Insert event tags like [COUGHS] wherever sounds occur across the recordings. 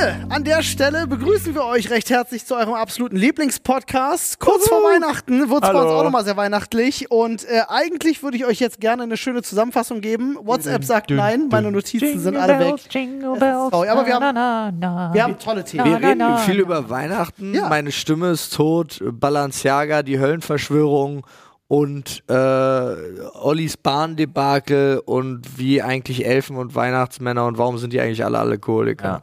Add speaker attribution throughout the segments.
Speaker 1: Freunde, an der Stelle begrüßen wir euch recht herzlich zu eurem absoluten Lieblingspodcast. Kurz vor Weihnachten wird es bei uns auch nochmal sehr weihnachtlich. Und äh, eigentlich würde ich euch jetzt gerne eine schöne Zusammenfassung geben. WhatsApp sagt nein, meine Notizen sind alle weg.
Speaker 2: Jingle bells,
Speaker 1: traurig, aber wir haben-
Speaker 2: na, na, na.
Speaker 1: Wir haben tolle Themen.
Speaker 3: Wir reden viel über Weihnachten.
Speaker 1: Ja.
Speaker 3: Meine Stimme ist tot. Balenciaga, die Höllenverschwörung und äh, Ollis Bahndebakel und wie eigentlich Elfen und Weihnachtsmänner und warum sind die eigentlich alle Alkoholiker?
Speaker 4: Ja.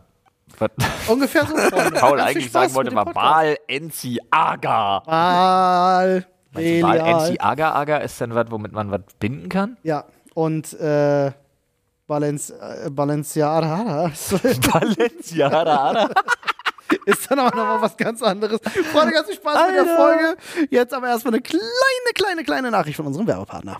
Speaker 4: Was
Speaker 1: Ungefähr so. [LAUGHS]
Speaker 4: Paul eigentlich sagen wollte,
Speaker 1: Podcast.
Speaker 4: Baal Enzi Aga.
Speaker 1: Baal.
Speaker 4: Baal. Enzi Aga Aga ist dann was, womit man was binden kann?
Speaker 1: Ja, und äh, Balenci äh, Balenciaga
Speaker 4: Balenciaga. [LAUGHS] [LAUGHS]
Speaker 1: ist dann aber nochmal was ganz anderes. Freunde, ganz viel Spaß mit der Folge. Jetzt aber erstmal eine kleine, kleine, kleine Nachricht von unserem Werbepartner.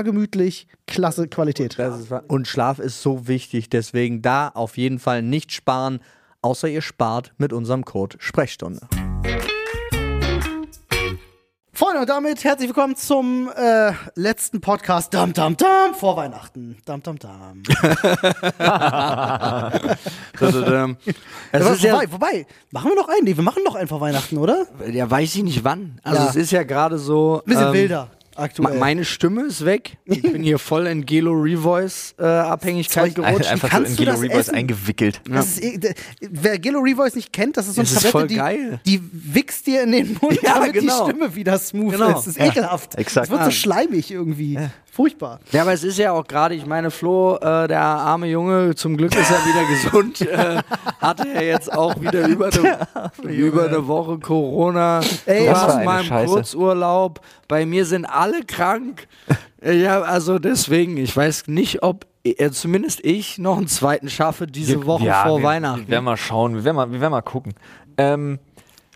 Speaker 1: gemütlich, klasse Qualität.
Speaker 3: Und Schlaf ist so wichtig, deswegen da auf jeden Fall nicht sparen, außer ihr spart mit unserem Code Sprechstunde.
Speaker 1: Freunde, und damit herzlich willkommen zum äh, letzten Podcast Dam Dam Dam vor Weihnachten. Dam Dam Dam. [LAUGHS]
Speaker 3: Es
Speaker 1: Ja,
Speaker 3: ist ja,
Speaker 1: wobei, wobei, machen wir noch einen? Nee, wir machen noch einen vor Weihnachten, oder?
Speaker 3: ja, weiß ich nicht wann. Also
Speaker 1: Ja.
Speaker 3: es ist ja gerade so.
Speaker 1: Ein bisschen
Speaker 3: ähm,
Speaker 1: wilder aktuell.
Speaker 3: Meine Stimme ist weg. Ich bin hier voll in Gelo Revoice äh, Abhängigkeit gerutscht.
Speaker 4: Einfach so
Speaker 1: kannst
Speaker 4: in
Speaker 1: du
Speaker 4: Gelo Revoice
Speaker 1: essen?
Speaker 4: eingewickelt.
Speaker 1: Das ist, eh- wer Gillo Revoice nicht kennt, das ist so eine
Speaker 3: Das
Speaker 1: Tablette,
Speaker 3: voll
Speaker 1: die,
Speaker 3: geil.
Speaker 1: die wichst dir in den Mund,
Speaker 3: Ja,
Speaker 1: damit
Speaker 3: genau.
Speaker 1: die Stimme wieder smooth
Speaker 3: Genau.
Speaker 1: ist. Das ist ekelhaft.
Speaker 4: exakt.
Speaker 1: Es wird so
Speaker 3: Ja.
Speaker 1: schleimig irgendwie. Furchtbar.
Speaker 3: Ja, aber es ist ja auch gerade, ich meine, Flo, äh, der arme Junge, zum Glück ist er wieder [LAUGHS] gesund, äh, hatte er jetzt auch wieder über eine, [LAUGHS] über eine Woche Corona.
Speaker 1: Ey,
Speaker 3: du hast
Speaker 4: eine
Speaker 3: mal im. Kurzurlaub. Bei mir sind alle krank. Ja, also deswegen, ich weiß nicht, ob äh, zumindest ich noch einen zweiten schaffe diese Woche
Speaker 4: Ja,
Speaker 3: vor
Speaker 4: wir,
Speaker 3: Weihnachten.
Speaker 4: Wir werden mal schauen, wir werden mal, wir werden mal gucken. Ähm,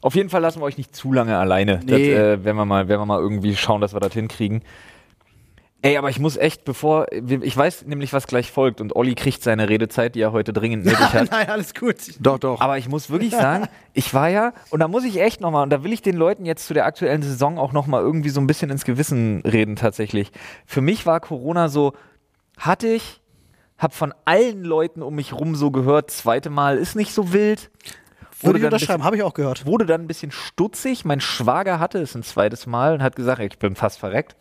Speaker 4: auf jeden Fall lassen wir euch nicht zu lange alleine. Das,
Speaker 3: Nee.
Speaker 4: äh, werden, wir mal, werden wir mal irgendwie schauen, dass wir das hinkriegen. Ey, aber ich muss echt, bevor, ich weiß nämlich, was gleich folgt und Olli kriegt seine Redezeit, die er heute dringend [LAUGHS] nötig hat.
Speaker 1: Nein, alles gut.
Speaker 3: doch, doch.
Speaker 4: Aber ich muss wirklich sagen, [LAUGHS] ich war ja, und da muss ich echt nochmal, und da will ich den Leuten jetzt zu der aktuellen Saison auch nochmal irgendwie so ein bisschen ins Gewissen reden tatsächlich. Für mich war Corona so, hatte ich, hab von allen Leuten um mich rum so gehört, zweite Mal ist nicht so wild.
Speaker 1: Würde ich unterschreiben, habe ich auch gehört.
Speaker 4: wurde dann ein bisschen stutzig. Mein Schwager hatte es ein zweites Mal und hat gesagt, ich bin fast verreckt.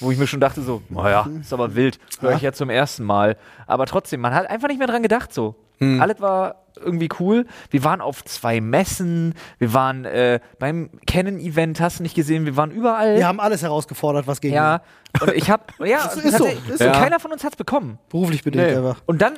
Speaker 4: Wo ich mir schon dachte, so, naja, ist aber wild, höre ich ja zum ersten Mal. Aber trotzdem, man hat einfach nicht mehr dran gedacht so. Alles war irgendwie cool. Wir waren auf zwei Messen, wir waren äh, beim Canon-Event, hast du nicht gesehen, wir waren überall.
Speaker 1: Wir haben alles herausgefordert, was gegen
Speaker 4: ja, und ich hab, ja,
Speaker 1: Das [LAUGHS] ist so, ist
Speaker 3: so.
Speaker 4: keiner von uns hat's bekommen.
Speaker 1: beruflich bedingt einfach.
Speaker 4: Und dann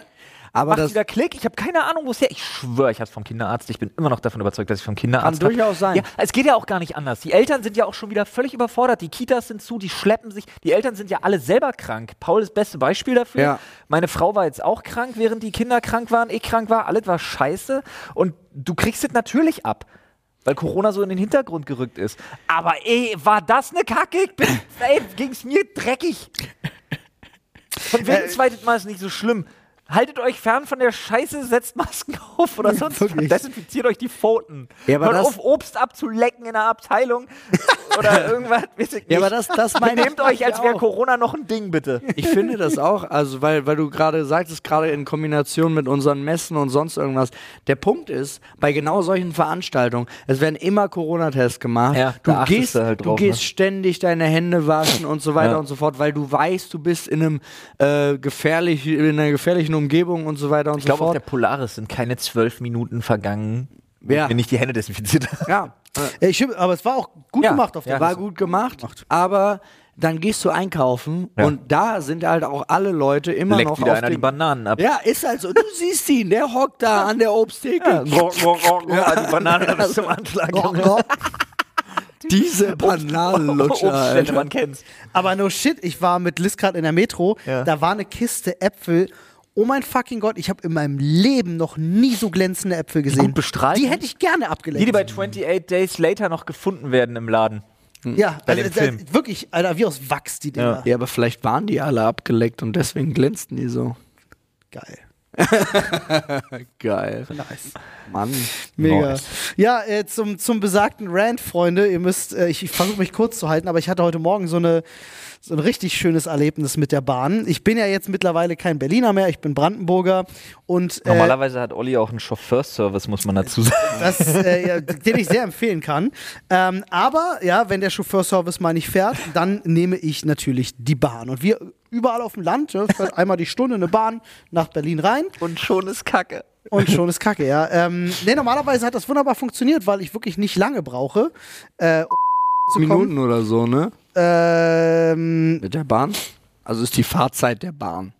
Speaker 3: aber
Speaker 4: macht
Speaker 3: das
Speaker 4: wieder Klick. Ich habe keine Ahnung, wo es her. Ich schwöre, ich habe vom Kinderarzt. Ich bin immer noch davon überzeugt, dass ich vom
Speaker 3: kann
Speaker 4: Kinderarzt hab.
Speaker 3: durchaus sein.
Speaker 4: Ja, es geht ja auch gar nicht anders. Die Eltern sind ja auch schon wieder völlig überfordert. Die Kitas sind zu, die schleppen sich. Die Eltern sind ja alle selber krank. Paul ist das beste Beispiel dafür.
Speaker 3: Ja.
Speaker 4: Meine Frau war jetzt auch krank, während die Kinder krank waren. Ich krank war. Alles war scheiße. Und du kriegst es natürlich ab. Weil Corona so in den Hintergrund gerückt ist. Aber ey, war das eine Kacke? Ich bin, [LAUGHS] ey, ging's mir dreckig. Von wegen zweites Mal ist nicht so schlimm. Haltet euch fern von der Scheiße, setzt Masken [LAUGHS] auf oder sonst was. Desinfiziert euch die Pfoten.
Speaker 3: Ja,
Speaker 4: Hört auf, Obst abzulecken in der Abteilung [LAUGHS] oder irgendwas. Weiß ich nicht.
Speaker 3: Ja, aber das, das meine
Speaker 4: Nehmt euch, als wäre. Corona noch ein Ding, bitte.
Speaker 3: Ich finde das auch, also weil, weil du gerade sagtest, gerade in Kombination mit unseren Messen und sonst irgendwas. Der Punkt ist, bei genau solchen Veranstaltungen, es werden immer Corona-Tests gemacht.
Speaker 4: Ja,
Speaker 3: du gehst,
Speaker 4: du halt
Speaker 3: du
Speaker 4: drauf,
Speaker 3: gehst
Speaker 4: ne?
Speaker 3: ständig deine Hände waschen und so weiter
Speaker 4: Ja.
Speaker 3: und so fort, weil du weißt, du bist in einem äh, gefährlich, in einer gefährlichen Umgebung und so weiter und
Speaker 4: Ich
Speaker 3: so
Speaker 4: glaube, auf
Speaker 3: fort.
Speaker 4: der Polaris sind keine zwölf Minuten vergangen,
Speaker 3: Ja.
Speaker 4: ich mir nicht die Hände desinfiziert habe.
Speaker 3: ja, [LAUGHS]
Speaker 1: Ja, ich, aber es war auch gut
Speaker 4: Ja,
Speaker 1: gemacht auf der
Speaker 4: ja.
Speaker 3: war gut gemacht, aber dann gehst du einkaufen
Speaker 4: Ja.
Speaker 3: und da sind halt auch alle Leute immer
Speaker 4: Leckt
Speaker 3: noch
Speaker 4: wieder
Speaker 3: auf
Speaker 4: einer die Bananen ab.
Speaker 3: Ja, ist halt so. Du siehst ihn, der hockt da an der Obsttheke.
Speaker 4: Ja. [LAUGHS] Die Banane bis zum Anschlag.
Speaker 3: Diese Bananenlutscher, Alter.
Speaker 4: man kennt's.
Speaker 1: Aber no shit, ich war mit Liz gerade in der Metro,
Speaker 4: Ja.
Speaker 1: da war eine Kiste Äpfel. Oh mein fucking Gott, ich habe in meinem Leben noch nie so glänzende Äpfel gesehen.
Speaker 4: gut bestrahlt
Speaker 1: Die hätte ich gerne abgeleckt.
Speaker 4: Die, die bei 28 Days Later noch gefunden werden im Laden.
Speaker 1: ja,
Speaker 4: bei
Speaker 1: also,
Speaker 4: dem Film.
Speaker 1: wirklich, Alter, wie aus Wachs die Dinger.
Speaker 3: Ja, aber vielleicht waren die alle abgeleckt und deswegen glänzten die so.
Speaker 1: Geil. [LAUGHS]
Speaker 3: Geil.
Speaker 1: Nice.
Speaker 3: Mann.
Speaker 1: Mega.
Speaker 4: Nice.
Speaker 1: Ja, äh, zum, zum besagten Rant, Freunde, ihr müsst, äh, ich, ich versuche mich kurz zu halten, aber ich hatte heute Morgen so eine so ein richtig schönes Erlebnis mit der Bahn. Ich bin ja jetzt mittlerweile kein Berliner mehr, ich bin Brandenburger und äh,
Speaker 4: Normalerweise hat Olli auch einen Chauffeurservice, muss man dazu sagen. [LAUGHS]
Speaker 1: das, äh, ja, den ich sehr empfehlen kann. Ähm, aber ja, wenn der Chauffeurservice mal nicht fährt, dann nehme ich natürlich die Bahn. Und wir überall auf dem Land, ja, fährt einmal die Stunde eine Bahn nach Berlin rein
Speaker 4: Und schon ist Kacke.
Speaker 1: und schon ist Kacke, ja. Ähm, nee, normalerweise hat das wunderbar funktioniert, weil ich wirklich nicht lange brauche. Äh, um zu
Speaker 3: Minuten oder so, ne?
Speaker 1: Ähm,
Speaker 3: Mit der Bahn? Also ist die Fahrzeit der Bahn.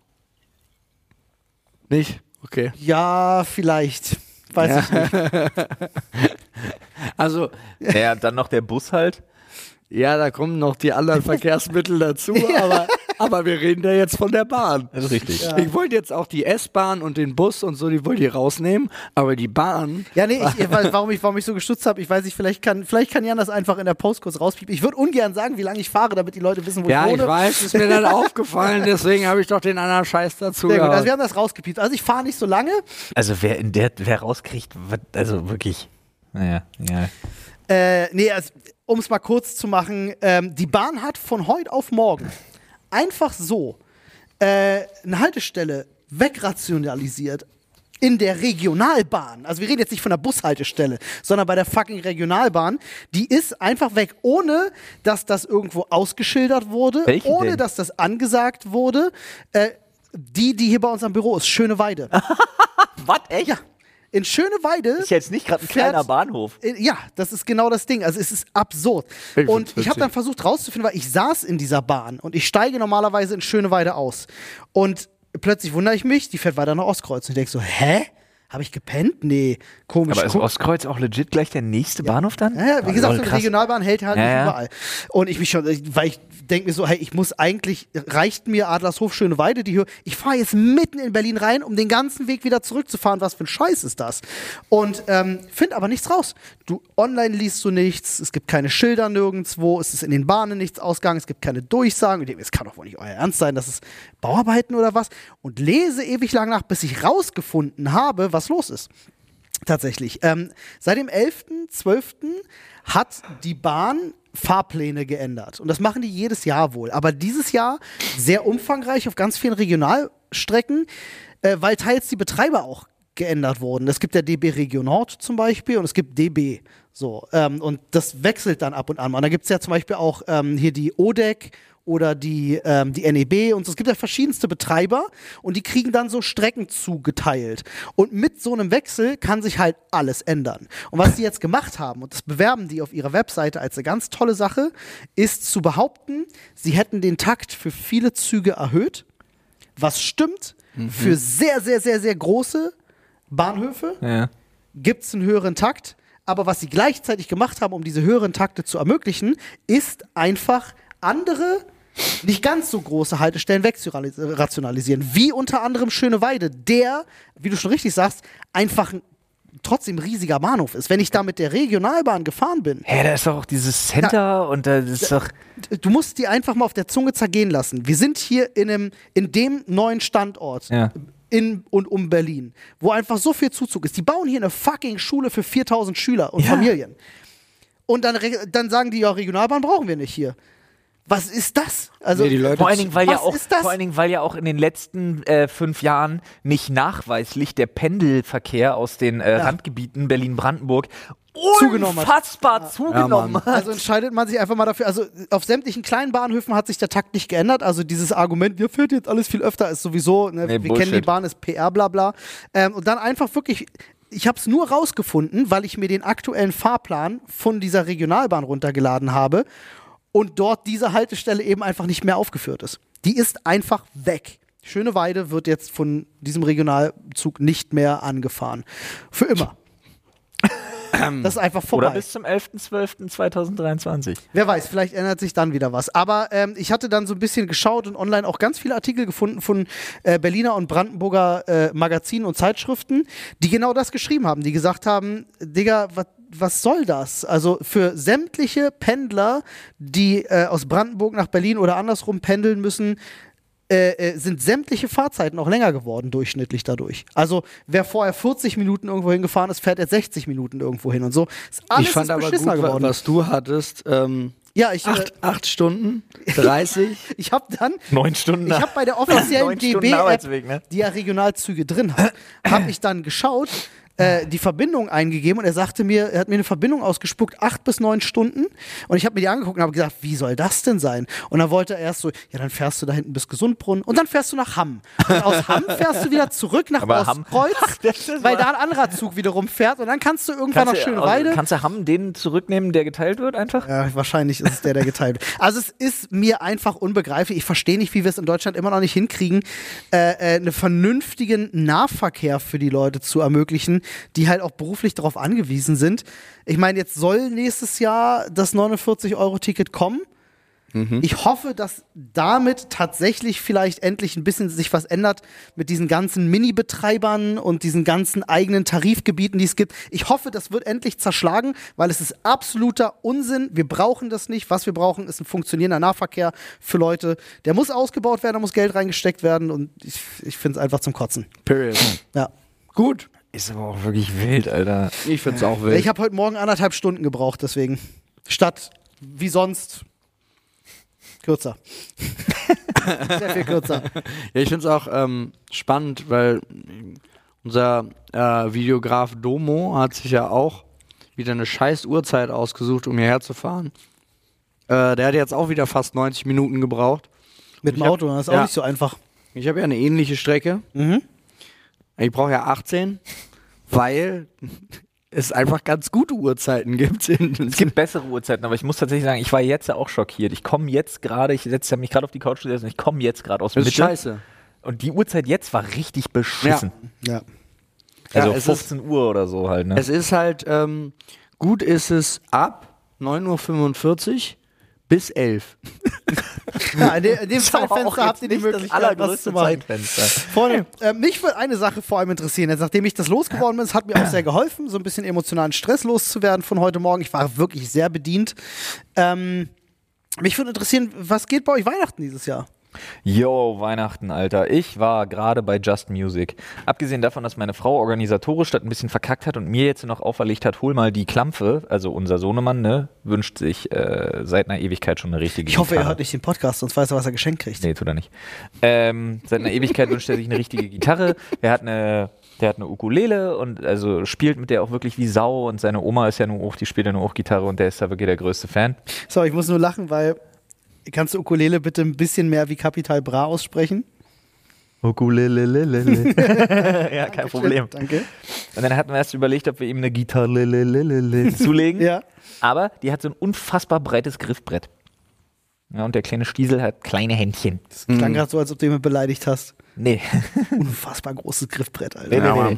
Speaker 3: Nicht? Okay.
Speaker 1: ja, vielleicht. Weiß ich nicht. [LAUGHS]
Speaker 3: Also,
Speaker 4: Ja, dann noch der Bus halt.
Speaker 3: ja, da kommen noch die anderen Verkehrsmittel dazu, [LAUGHS] aber, aber wir reden ja jetzt von der Bahn.
Speaker 4: Das ist richtig.
Speaker 3: Ich wollte jetzt auch die S-Bahn und den Bus und so, die wollte ich rausnehmen, aber die Bahn.
Speaker 1: Ja, nee, ich, warum, ich, warum ich so gestutzt habe, ich weiß nicht, vielleicht kann, vielleicht kann Jan das einfach in der Post kurz rauspiepen. Ich würde ungern sagen, wie lange ich fahre, damit die Leute wissen, wo
Speaker 3: Ja,
Speaker 1: ich
Speaker 3: ich
Speaker 1: wohne.
Speaker 3: weiß, ist mir dann [LAUGHS] aufgefallen, deswegen habe ich doch den anderen Scheiß dazu
Speaker 1: Sehr gut, also wir haben das rausgepiept. Also ich fahre nicht so lange.
Speaker 4: Also wer in der, wer rauskriegt, also wirklich. Naja, ja.
Speaker 1: Äh, nee, also, um es mal kurz zu machen, ähm, die Bahn hat von heute auf morgen einfach so äh, eine Haltestelle wegrationalisiert. In der Regionalbahn, also wir reden jetzt nicht von der Bushaltestelle, sondern bei der fucking Regionalbahn, die ist einfach weg, ohne dass das irgendwo ausgeschildert wurde,
Speaker 4: Welche
Speaker 1: ohne
Speaker 4: denn?
Speaker 1: dass das angesagt wurde. Äh, die, die hier bei uns am Büro ist, Schöneweide. [LAUGHS]
Speaker 4: Was, echt?
Speaker 1: ja, in Schöneweide
Speaker 4: Ist jetzt nicht gerade ein
Speaker 1: Fährt-
Speaker 4: kleiner Bahnhof.
Speaker 1: äh, Ja, das ist genau das Ding. Also es ist absurd.
Speaker 3: Ich
Speaker 1: und ich habe dann versucht rauszufinden, weil ich saß in dieser Bahn und ich steige normalerweise in Schöneweide aus. Und plötzlich wundere ich mich, die fährt weiter nach Ostkreuz. Und ich denke so, hä? Habe ich gepennt? Nee, komisch.
Speaker 4: Aber ist Ostkreuz auch legit gleich der nächste Bahnhof dann?
Speaker 1: ja, ja, wie
Speaker 4: Oh,
Speaker 1: gesagt,
Speaker 4: lol,
Speaker 1: so eine
Speaker 4: krass.
Speaker 1: Regionalbahn hält halt
Speaker 4: Ja,
Speaker 1: nicht
Speaker 4: ja.
Speaker 1: überall. Und ich mich schon, weil ich denke mir so, hey, ich muss eigentlich, reicht mir Adlershof Schöneweide, die Höhe. Ich fahre jetzt mitten in Berlin rein, um den ganzen Weg wieder zurückzufahren. Was für ein Scheiß ist das? Und ähm, finde aber nichts raus. Du online liest du nichts, es gibt keine Schilder nirgendwo, es ist in den Bahnen nichts ausgegangen, es gibt keine Durchsagen. Es kann doch wohl nicht euer Ernst sein, das ist Bauarbeiten oder was. Und lese ewig lang nach, bis ich rausgefunden habe, was los ist. Tatsächlich. Ähm, seit dem 11.12. hat die Bahn Fahrpläne geändert. Und das machen die jedes Jahr wohl. Aber dieses Jahr sehr umfangreich auf ganz vielen Regionalstrecken, äh, weil teils die Betreiber auch geändert wurden. Es gibt ja DB Region Nord zum Beispiel und es gibt DB. So, ähm, und das wechselt dann ab und an. Und da gibt es ja zum Beispiel auch ähm, hier die ODEC oder die, ähm, die NEB und so. Es gibt ja verschiedenste Betreiber und die kriegen dann so Strecken zugeteilt. Und mit so einem Wechsel kann sich halt alles ändern. Und was die jetzt gemacht haben, und das bewerben die auf ihrer Webseite als eine ganz tolle Sache, ist zu behaupten, sie hätten den Takt für viele Züge erhöht, was stimmt. Für sehr, sehr, sehr, sehr große Bahnhöfe
Speaker 4: Ja.
Speaker 1: gibt es einen höheren Takt. Aber was sie gleichzeitig gemacht haben, um diese höheren Takte zu ermöglichen, ist einfach andere, nicht ganz so große Haltestellen wegzurationalisieren. Wie unter anderem Schöneweide, der, wie du schon richtig sagst, einfach ein trotzdem riesiger Bahnhof ist. Wenn ich da mit der Regionalbahn gefahren bin,
Speaker 4: Hä, da ist doch auch dieses Center und da ist doch.
Speaker 1: du musst die einfach mal auf der Zunge zergehen lassen. Wir sind hier in, einem, in dem neuen Standort
Speaker 4: Ja.
Speaker 1: in und um Berlin, wo einfach so viel Zuzug ist. Die bauen hier eine fucking Schule für 4000 Schüler und
Speaker 4: Ja.
Speaker 1: Familien. Und dann, dann sagen die, ja, Regionalbahn brauchen wir nicht hier. Was ist das? Also,
Speaker 3: Nee, die Leute-
Speaker 4: Vor allen Dingen, weil ja auch,
Speaker 1: ist das?
Speaker 4: vor allen Dingen, weil ja auch in den letzten äh, fünf Jahren nicht nachweislich der Pendelverkehr aus den äh, Randgebieten Berlin-Brandenburg
Speaker 1: Zugenommen hat.
Speaker 4: unfassbar zugenommen
Speaker 3: Mann.
Speaker 4: hat.
Speaker 1: Also entscheidet man sich einfach mal dafür. Also auf sämtlichen kleinen Bahnhöfen hat sich der Takt nicht geändert. Also dieses Argument, ihr fährt jetzt alles viel öfter, ist sowieso, ne,
Speaker 4: Nee,
Speaker 1: wir
Speaker 4: Bullshit.
Speaker 1: kennen die Bahn, ist PR, bla bla. Ähm, und dann einfach wirklich, ich habe es nur rausgefunden, weil ich mir den aktuellen Fahrplan von dieser Regionalbahn runtergeladen habe. Und dort diese Haltestelle eben einfach nicht mehr aufgeführt ist. Die ist einfach weg. Schöne Weide wird jetzt von diesem Regionalzug nicht mehr angefahren. Für immer. [CLEARS THROAT] Das ist einfach vorbei.
Speaker 4: Oder bis zum 11.12.2023.
Speaker 1: Wer weiß, vielleicht ändert sich dann wieder was. Aber ähm, ich hatte dann so ein bisschen geschaut und online auch ganz viele Artikel gefunden von äh, Berliner und Brandenburger äh, Magazinen und Zeitschriften, die genau das geschrieben haben, die gesagt haben, Digga, was was soll das? Also für sämtliche Pendler, die äh, aus Brandenburg nach Berlin oder andersrum pendeln müssen, äh, äh, sind sämtliche Fahrzeiten auch länger geworden, durchschnittlich dadurch. Also wer vorher 40 Minuten irgendwo hingefahren ist, fährt jetzt 60 Minuten irgendwo hin und so. Ist alles
Speaker 3: ich fand
Speaker 1: ist
Speaker 3: aber gut,
Speaker 1: geworden.
Speaker 3: was du hattest. Ähm,
Speaker 1: ja, ich, äh,
Speaker 3: acht, acht Stunden, [LAUGHS] 30.
Speaker 1: ich habe dann
Speaker 4: Neun Stunden.
Speaker 1: Ich habe bei der offiziellen [LAUGHS]
Speaker 4: Arbeitsweg, ne?
Speaker 1: die ja Regionalzüge drin hat, habe ich dann geschaut, äh, die Verbindung eingegeben und er sagte mir, er hat mir eine Verbindung ausgespuckt, acht bis neun Stunden. Und ich habe mir die angeguckt und habe gesagt, wie soll das denn sein? Und dann wollte er erst so, ja, dann fährst du da hinten bis Gesundbrunnen und dann fährst du nach Hamm. Und aus Hamm [LAUGHS] fährst du wieder zurück nach
Speaker 4: Aber Hamm-
Speaker 1: Ostkreuz,
Speaker 4: Ach,
Speaker 1: weil da ein anderer Zug wiederum fährt und dann kannst du irgendwann nach
Speaker 4: Kannst du,
Speaker 1: Schöneweide.
Speaker 4: also, kannst du Hamm den zurücknehmen, der geteilt wird einfach?
Speaker 1: Ja, wahrscheinlich ist es der, der geteilt wird. Also es ist mir einfach unbegreiflich. Ich verstehe nicht, wie wir es in Deutschland immer noch nicht hinkriegen, äh, äh, einen vernünftigen Nahverkehr für die Leute zu ermöglichen, die halt auch beruflich darauf angewiesen sind. Ich meine, jetzt soll nächstes Jahr das 49-Euro-Ticket kommen. Ich hoffe, dass damit tatsächlich vielleicht endlich ein bisschen sich was ändert mit diesen ganzen Mini-Betreibern und diesen ganzen eigenen Tarifgebieten, die es gibt. Ich hoffe, das wird endlich zerschlagen, weil es ist absoluter Unsinn. Wir brauchen das nicht. Was wir brauchen, ist ein funktionierender Nahverkehr für Leute. Der muss ausgebaut werden, da muss Geld reingesteckt werden und ich, ich finde es einfach zum Kotzen.
Speaker 3: Period.
Speaker 1: Ja.
Speaker 3: Gut.
Speaker 4: Ist aber auch wirklich wild, Alter.
Speaker 3: Ich find's auch wild.
Speaker 1: Ich habe heute Morgen anderthalb Stunden gebraucht, deswegen. Statt wie sonst kürzer. [LAUGHS] Sehr viel kürzer.
Speaker 3: Ja, ich finde es auch ähm, spannend, weil unser äh, Videograf Domo hat sich ja auch wieder eine scheiß Uhrzeit ausgesucht, um hierher zu fahren. Äh, der hat jetzt auch wieder fast 90 Minuten gebraucht.
Speaker 1: Mit dem
Speaker 3: Ich hab-
Speaker 1: Auto, das ist auch
Speaker 3: ja.
Speaker 1: nicht so einfach.
Speaker 3: Ich habe ja eine ähnliche Strecke.
Speaker 1: Mhm.
Speaker 3: Ich brauche ja 18, weil es einfach ganz gute Uhrzeiten gibt.
Speaker 4: Es gibt bessere Uhrzeiten, aber ich muss tatsächlich sagen, ich war jetzt auch schockiert. Ich komme jetzt gerade, ich setze mich gerade auf die Couch gesetzt und ich komme jetzt gerade aus
Speaker 3: ist
Speaker 4: Mitte.
Speaker 3: scheiße.
Speaker 4: Und die Uhrzeit jetzt war richtig beschissen.
Speaker 1: Ja.
Speaker 4: Also
Speaker 3: Ja, es
Speaker 4: 15 Uhr oder so halt, ne?
Speaker 3: Es ist halt, ähm, gut ist es ab 9.45 Uhr bis 11 [LAUGHS]
Speaker 1: ja in, de, in dem Zeitfenster habt ihr die Möglichkeit,
Speaker 4: das
Speaker 1: was zu
Speaker 4: allergrößte
Speaker 1: machen.
Speaker 4: Zeitfenster.
Speaker 1: Freunde, äh, mich würde eine Sache vor allem interessieren. Jetzt, nachdem ich das losgeworden bin, es hat mir auch sehr geholfen, so ein bisschen emotionalen Stress loszuwerden von heute Morgen. Ich war wirklich sehr bedient. Ähm, mich würde interessieren, was geht bei euch Weihnachten dieses Jahr?
Speaker 4: Yo, Weihnachten, Alter. Ich war gerade bei Just Music. Abgesehen davon, dass meine Frau organisatorisch das ein bisschen verkackt hat und mir jetzt noch auferlegt hat, hol mal die Klampfe, also unser Sohnemann, ne, wünscht sich äh, seit einer Ewigkeit schon eine richtige
Speaker 1: Ich hoffe, er
Speaker 4: Gitarre.
Speaker 1: hört nicht den Podcast, sonst weiß er, was er geschenkt kriegt.
Speaker 4: Nee, tut er nicht. Ähm, seit einer Ewigkeit wünscht er sich eine richtige Gitarre. Er hat eine, der hat eine Ukulele und also spielt mit der auch wirklich wie Sau und seine Oma ist ja nur auch, die spielt ja nur auch Gitarre und der ist da wirklich der größte Fan.
Speaker 1: So, ich muss nur lachen, weil kannst du Ukulele bitte ein bisschen mehr wie Kapital Bra aussprechen?
Speaker 4: Ukulele. [LAUGHS] ja, kein Problem.
Speaker 1: Danke.
Speaker 4: Und dann hatten wir erst überlegt, ob wir ihm eine Gitarre [LAUGHS] zulegen.
Speaker 1: Ja.
Speaker 4: Aber die hat so ein unfassbar breites Griffbrett. Ja, und der kleine Stiesel hat kleine Händchen.
Speaker 1: Das klang gerade so, als ob du jemanden beleidigt hast.
Speaker 4: Nee. [LAUGHS]
Speaker 1: Unfassbar großes Griffbrett, Alter.
Speaker 4: nee, nee, nee.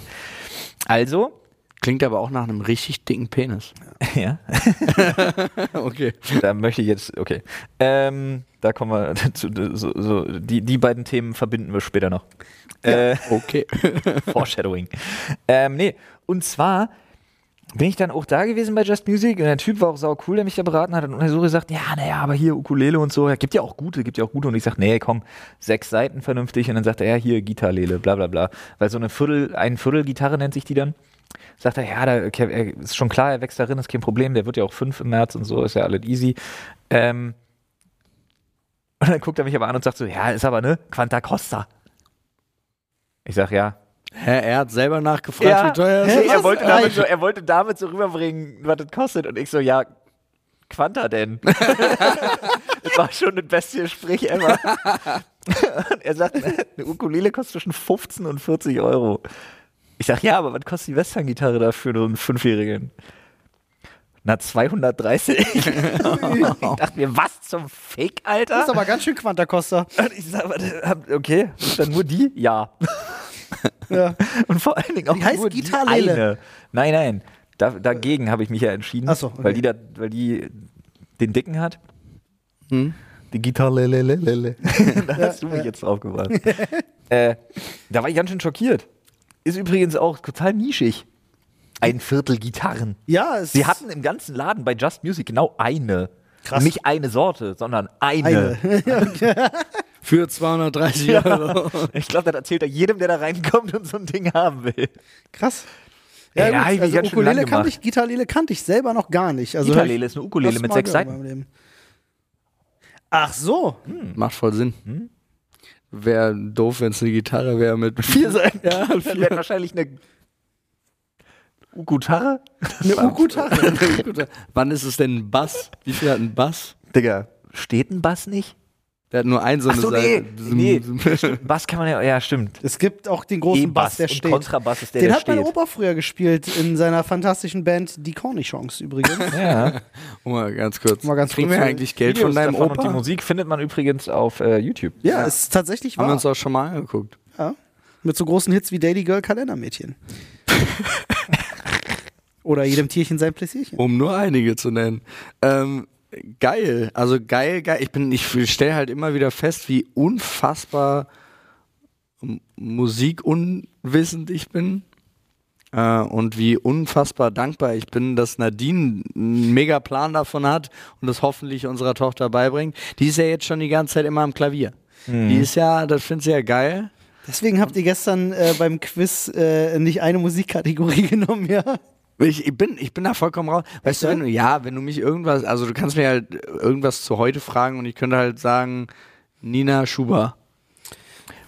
Speaker 4: Also,
Speaker 3: Klingt aber auch nach einem richtig dicken Penis. [LAUGHS]
Speaker 4: ja, [LAUGHS]
Speaker 3: Okay.
Speaker 4: da möchte ich jetzt, okay. Ähm, da kommen wir [LAUGHS] zu, so, so, die, die beiden Themen verbinden wir später noch. Äh,
Speaker 3: Okay.
Speaker 4: Foreshadowing. Ähm, nee, und zwar bin ich dann auch da gewesen bei Just Music und der Typ war auch sau cool, der mich da beraten hat und er so gesagt, ja, naja, aber hier Ukulele und so, ja, gibt ja auch gute, gibt ja auch gute und ich sag, nee, komm, sechs Seiten vernünftig und dann sagt er, ja, hier Gitarlele, bla bla bla, weil so eine Viertel, ein Viertel Gitarre nennt sich die dann. Sagt er, ja, da ist schon klar, er wächst darin, ist kein Problem, der wird ja auch fünf im März und so, ist ja alles easy. Ähm, und dann guckt er mich aber an und sagt so, ja, ist aber ne, Quanta Costa. Ich sag, ja,
Speaker 3: Hä, er hat selber nachgefragt, wie teuer ist.
Speaker 4: er, wollte damit so, er wollte damit so rüberbringen, was das kostet. Und ich so, ja, Quanta denn? [LAUGHS] das war schon das beste Gespräch ever. [LAUGHS] und er sagt, eine Ukulele kostet zwischen 15 und 40 Euro. Ich sag, ja, aber was kostet die Western-Gitarre da für so einen Fünfjährigen? Na, 230. [LAUGHS] ich dachte mir, was zum Fick, Alter?
Speaker 1: Das ist aber ganz schön Quantacosta.
Speaker 4: Und ich sag, okay, dann nur die? Ja.
Speaker 1: Ja. [LAUGHS]
Speaker 4: Und vor allen Dingen auch
Speaker 1: Die heißt
Speaker 4: nur
Speaker 1: Gitarlele.
Speaker 4: die eine. Nein, nein. Da, dagegen habe ich mich ja entschieden.
Speaker 1: Ach so, okay.
Speaker 4: weil, die da, weil die den Dicken hat.
Speaker 3: Hm?
Speaker 4: Die Gitarlele. [LAUGHS] da hast du mich jetzt drauf gebracht. äh, da war ich ganz schön schockiert. Ist übrigens auch total nischig. Ein Viertel Gitarren.
Speaker 1: Ja, es
Speaker 4: Sie hatten im ganzen Laden bei Just Music genau eine.
Speaker 1: Krass.
Speaker 4: Nicht eine Sorte, sondern eine.
Speaker 1: eine. [LAUGHS]
Speaker 3: Für 230 Euro.
Speaker 4: Ich glaube, das erzählt er jedem, der da reinkommt und so ein Ding haben will.
Speaker 1: Krass. Ja,
Speaker 4: ich mich
Speaker 1: also Ukulele kannte ich, Gitarlele kannte ich selber noch gar nicht. Also
Speaker 4: Gitarlele ist eine Ukulele mit sechs Seiten.
Speaker 1: Ach so.
Speaker 3: Macht voll Sinn. Wäre doof, wenn es eine Gitarre wäre mit [LAUGHS]
Speaker 4: Vier Seiten.
Speaker 3: Ja,
Speaker 4: Dann wäre wahrscheinlich eine Ugutarre.
Speaker 1: Eine Ukulele. [LAUGHS]
Speaker 3: Wann ist es denn ein Bass? Wie viel hat ein Bass?
Speaker 4: Digga, steht ein Bass nicht?
Speaker 3: Der hat nur ein so eine
Speaker 4: Ach so,
Speaker 3: Seite.
Speaker 4: nee, nee. [LAUGHS] Bass kann man ja, ja, stimmt.
Speaker 1: Es gibt auch den großen
Speaker 4: E-Bass
Speaker 1: Bass, der
Speaker 4: und
Speaker 1: steht.
Speaker 4: Kontrabass ist der,
Speaker 1: den
Speaker 4: der
Speaker 1: hat mein. Opa früher gespielt in seiner fantastischen Band Die Cornichons übrigens. [LAUGHS]
Speaker 4: Ja.
Speaker 3: Oh, mal ganz kurz.
Speaker 1: Mal ganz
Speaker 3: Kriegen
Speaker 1: kurz
Speaker 3: wir eigentlich Geld
Speaker 4: Videos
Speaker 3: von deinem
Speaker 4: davon Und die
Speaker 3: Opa?
Speaker 4: Musik findet man übrigens auf äh, YouTube.
Speaker 1: ja, es ist tatsächlich
Speaker 3: Haben wir
Speaker 1: wahr.
Speaker 3: uns auch schon mal angeguckt.
Speaker 1: Ja. Mit so großen Hits wie Daily Girl Kalendermädchen. [LAUGHS] Oder jedem Tierchen sein Pläsierchen.
Speaker 3: Um nur einige zu nennen. Ähm, geil. Also geil, geil. Ich bin, ich stelle halt immer wieder fest, wie unfassbar musikunwissend ich bin. Äh, und wie unfassbar dankbar ich bin, dass Nadine einen mega Plan davon hat und das hoffentlich unserer Tochter beibringt. Die ist ja jetzt schon die ganze Zeit immer am Klavier. Die ist ja, das findet sie ja geil.
Speaker 1: Deswegen habt ihr gestern äh, beim Quiz äh, nicht eine Musikkategorie [LAUGHS] genommen, ja?
Speaker 3: Ich, ich, bin, ich bin da vollkommen raus. Weißt du, wenn du, ja, wenn du mich irgendwas, also du kannst mir halt irgendwas zu heute fragen und ich könnte halt sagen, Nina Schuber.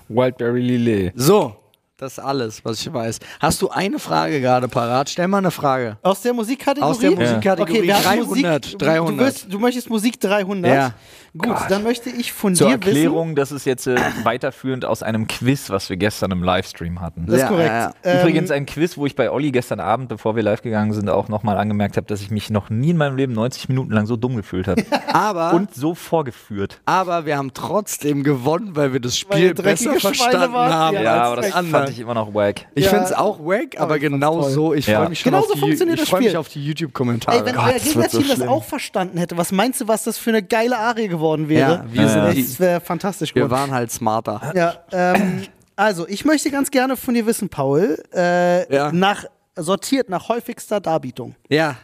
Speaker 4: Wildberry Lillet.
Speaker 3: So, das ist alles, was ich weiß. Hast du eine Frage gerade parat? Stell mal eine Frage.
Speaker 1: Aus der Musikkategorie?
Speaker 3: Aus der Musikkategorie
Speaker 1: Okay, wir haben
Speaker 3: 300,
Speaker 1: Musik,
Speaker 3: 300.
Speaker 1: Du, willst, du möchtest Musik 300?
Speaker 3: Ja.
Speaker 1: Gut, dann möchte ich von
Speaker 4: Zur
Speaker 1: dir
Speaker 4: Erklärung, das ist jetzt äh, weiterführend aus einem Quiz, was wir gestern im Livestream hatten.
Speaker 1: wissen. Das ist
Speaker 3: Ja,
Speaker 1: korrekt.
Speaker 3: ja, ja.
Speaker 1: Ähm,
Speaker 4: Übrigens ein Quiz, wo ich bei Olli gestern Abend, bevor wir live gegangen sind, auch nochmal angemerkt habe, dass ich mich noch nie in meinem Leben 90 Minuten lang so dumm gefühlt habe. [LAUGHS]
Speaker 3: Aber,
Speaker 4: Und so vorgeführt.
Speaker 3: aber wir haben trotzdem gewonnen, weil wir das Spiel besser verstanden haben.
Speaker 1: Ja,
Speaker 3: als
Speaker 4: aber das
Speaker 3: anderen.
Speaker 4: Ich immer noch wack.
Speaker 3: Ich
Speaker 1: Ja.
Speaker 3: finde es auch wack, aber
Speaker 1: ich fand's
Speaker 3: genau so. Ich
Speaker 4: Ja.
Speaker 3: freue mich schon
Speaker 1: Genauso
Speaker 3: auf die,
Speaker 1: funktioniert
Speaker 3: ich
Speaker 1: das
Speaker 3: freu mich auf die YouTube-Kommentare.
Speaker 1: Ey, wenn
Speaker 4: Gott,
Speaker 1: euer
Speaker 4: das
Speaker 1: Gegnerteam
Speaker 4: so
Speaker 1: das auch verstanden hätte, was meinst du, was das für eine geile Arie geworden wäre?
Speaker 3: Ja, wir sind die-
Speaker 1: das wäre fantastisch
Speaker 3: wir
Speaker 1: geworden.
Speaker 3: waren halt smarter.
Speaker 1: Ja, ähm, also ich möchte ganz gerne von dir wissen, Paul, äh,
Speaker 3: Ja.
Speaker 1: nach, sortiert nach häufigster Darbietung.
Speaker 3: Ja,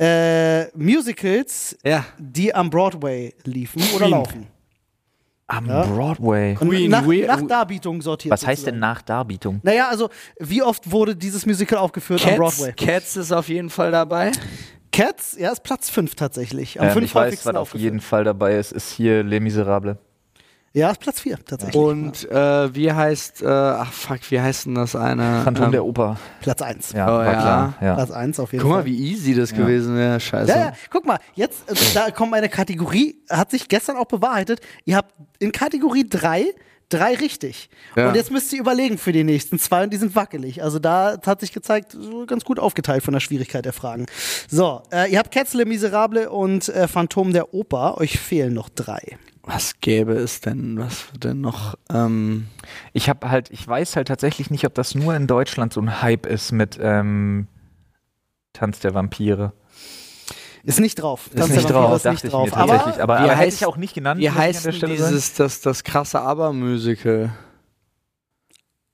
Speaker 1: Äh, Musicals,
Speaker 3: ja.
Speaker 1: die am Broadway liefen oder laufen.
Speaker 4: Am Broadway.
Speaker 1: Und
Speaker 3: Queen,
Speaker 1: nach,
Speaker 3: we-
Speaker 1: nach Darbietung sortiert.
Speaker 4: Was heißt denn
Speaker 1: sozusagen.
Speaker 4: nach Darbietung?
Speaker 1: Naja, also wie oft wurde dieses Musical aufgeführt am
Speaker 3: Cats,
Speaker 1: Broadway?
Speaker 3: Cats ist auf jeden Fall dabei.
Speaker 1: Cats, ja, ist Platz 5 tatsächlich. Am
Speaker 4: Ähm,
Speaker 1: fünf
Speaker 4: ich weiß, was auf jeden Fall dabei ist, ist hier Les Miserables.
Speaker 1: Ja, ist Platz 4 tatsächlich.
Speaker 3: Und äh, wie heißt, äh, ach fuck, wie heißt denn das eine?
Speaker 4: Phantom
Speaker 3: ähm,
Speaker 4: der Oper.
Speaker 1: Platz 1.
Speaker 4: Ja,
Speaker 3: Oh,
Speaker 4: war
Speaker 3: ja.
Speaker 4: klar. Ja.
Speaker 1: Platz 1 auf jeden
Speaker 3: Guck
Speaker 1: Fall.
Speaker 3: mal, wie easy das gewesen wäre. Scheiße.
Speaker 1: Ja, ja, guck mal, jetzt, äh, da kommt eine Kategorie, hat sich gestern auch bewahrheitet. Ihr habt in Kategorie 3 drei richtig.
Speaker 3: Ja.
Speaker 1: Und jetzt müsst ihr überlegen für die nächsten zwei und die sind wackelig. Also da hat sich gezeigt, so ganz gut aufgeteilt von der Schwierigkeit der Fragen. So, äh, ihr habt Kätzle, Miserable und äh, Phantom der Oper. Euch fehlen noch drei.
Speaker 3: Was gäbe es denn? Was wird denn noch? Ähm,
Speaker 4: Ich habe halt, ich weiß halt tatsächlich nicht, ob das nur in Deutschland so ein Hype ist mit ähm, Tanz der Vampire.
Speaker 1: Ist nicht drauf.
Speaker 4: Ist
Speaker 1: Tanz der
Speaker 4: nicht drauf,
Speaker 1: ist
Speaker 4: dachte
Speaker 1: nicht
Speaker 4: ich
Speaker 1: drauf. Aber
Speaker 4: Aber, aber hätte
Speaker 3: heißt-
Speaker 4: ich auch nicht genannt.
Speaker 3: wie heißt dieses, das, das krasse Aber-Musical?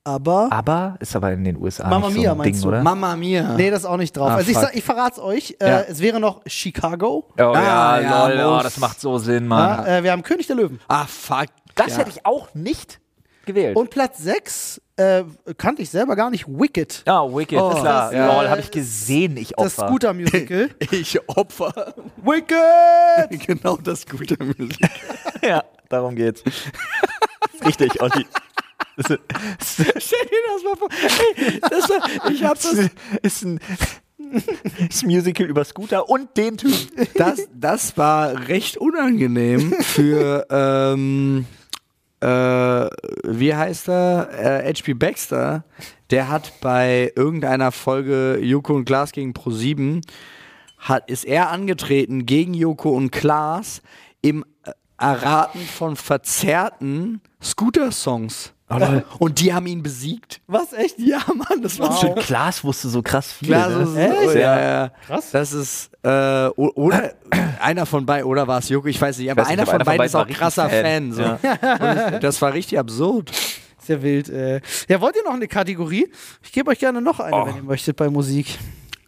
Speaker 1: Aber
Speaker 4: Aber ist aber in den USA
Speaker 1: Mamma
Speaker 4: nicht so
Speaker 1: Mia,
Speaker 4: ein
Speaker 1: meinst
Speaker 4: Ding,
Speaker 1: du?
Speaker 4: oder?
Speaker 3: Mama Mia.
Speaker 1: nee, das ist auch nicht drauf.
Speaker 3: Ah,
Speaker 1: also ich,
Speaker 3: fuck.
Speaker 1: sag, ich verrate es euch. Äh,
Speaker 3: Ja.
Speaker 1: Es wäre noch Chicago.
Speaker 4: oh
Speaker 3: Ah,
Speaker 4: ja,
Speaker 3: ja,
Speaker 4: lol, oh,
Speaker 3: muss.
Speaker 4: das macht so Sinn, Mann.
Speaker 1: Ja, äh, wir haben König der Löwen.
Speaker 3: Ah, fuck.
Speaker 4: das
Speaker 3: ja.
Speaker 4: hätte ich auch nicht gewählt.
Speaker 1: Und Platz 6 äh, kannte ich selber gar nicht. Wicked.
Speaker 4: ja, Wicked,
Speaker 3: Oh,
Speaker 4: klar.
Speaker 1: das, äh,
Speaker 4: lol, habe ich gesehen, ich
Speaker 1: Das
Speaker 4: Opfer.
Speaker 1: Scooter-Musical. [LAUGHS]
Speaker 3: Ich opfer.
Speaker 1: Wicked! [LAUGHS]
Speaker 3: genau das gute Musical. [LAUGHS]
Speaker 4: ja, darum geht's. Richtig, Olli. Das [LAUGHS]
Speaker 3: Stell dir das mal vor. Ey, das war, ich hab das,
Speaker 4: ist ein ist ein Musical über Scooter und den Typ.
Speaker 3: das, das war recht unangenehm für, [LAUGHS] ähm, äh, wie heißt er? Äh, H.P. Baxter. Der hat bei irgendeiner Folge Joko und Glas gegen Pro7 hat, ist er angetreten gegen Joko und Klaas im Erraten von verzerrten Scooter-Songs. [LAUGHS] und die haben ihn besiegt.
Speaker 1: Was, echt?
Speaker 3: Ja, Mann, das war
Speaker 4: Stimmt, Klaas wusste so krass viel.
Speaker 3: Klar,
Speaker 4: ne?
Speaker 3: so ist es.
Speaker 1: Echt?
Speaker 3: Ja, ja.
Speaker 1: Krass.
Speaker 3: Das ist, äh, oder [CLEARS THROAT] einer von beiden, oder war es Joko, ich weiß nicht, aber
Speaker 4: weiß nicht,
Speaker 3: einer,
Speaker 4: aber
Speaker 3: von
Speaker 4: einer von
Speaker 3: beiden ist auch krasser
Speaker 4: Fan.
Speaker 3: Fan. so. [LAUGHS] Und ich, das war richtig absurd.
Speaker 1: Ist ja wild. Äh. Ja, wollt ihr noch eine Kategorie? Ich gebe euch gerne noch eine, wenn ihr möchtet, bei Musik.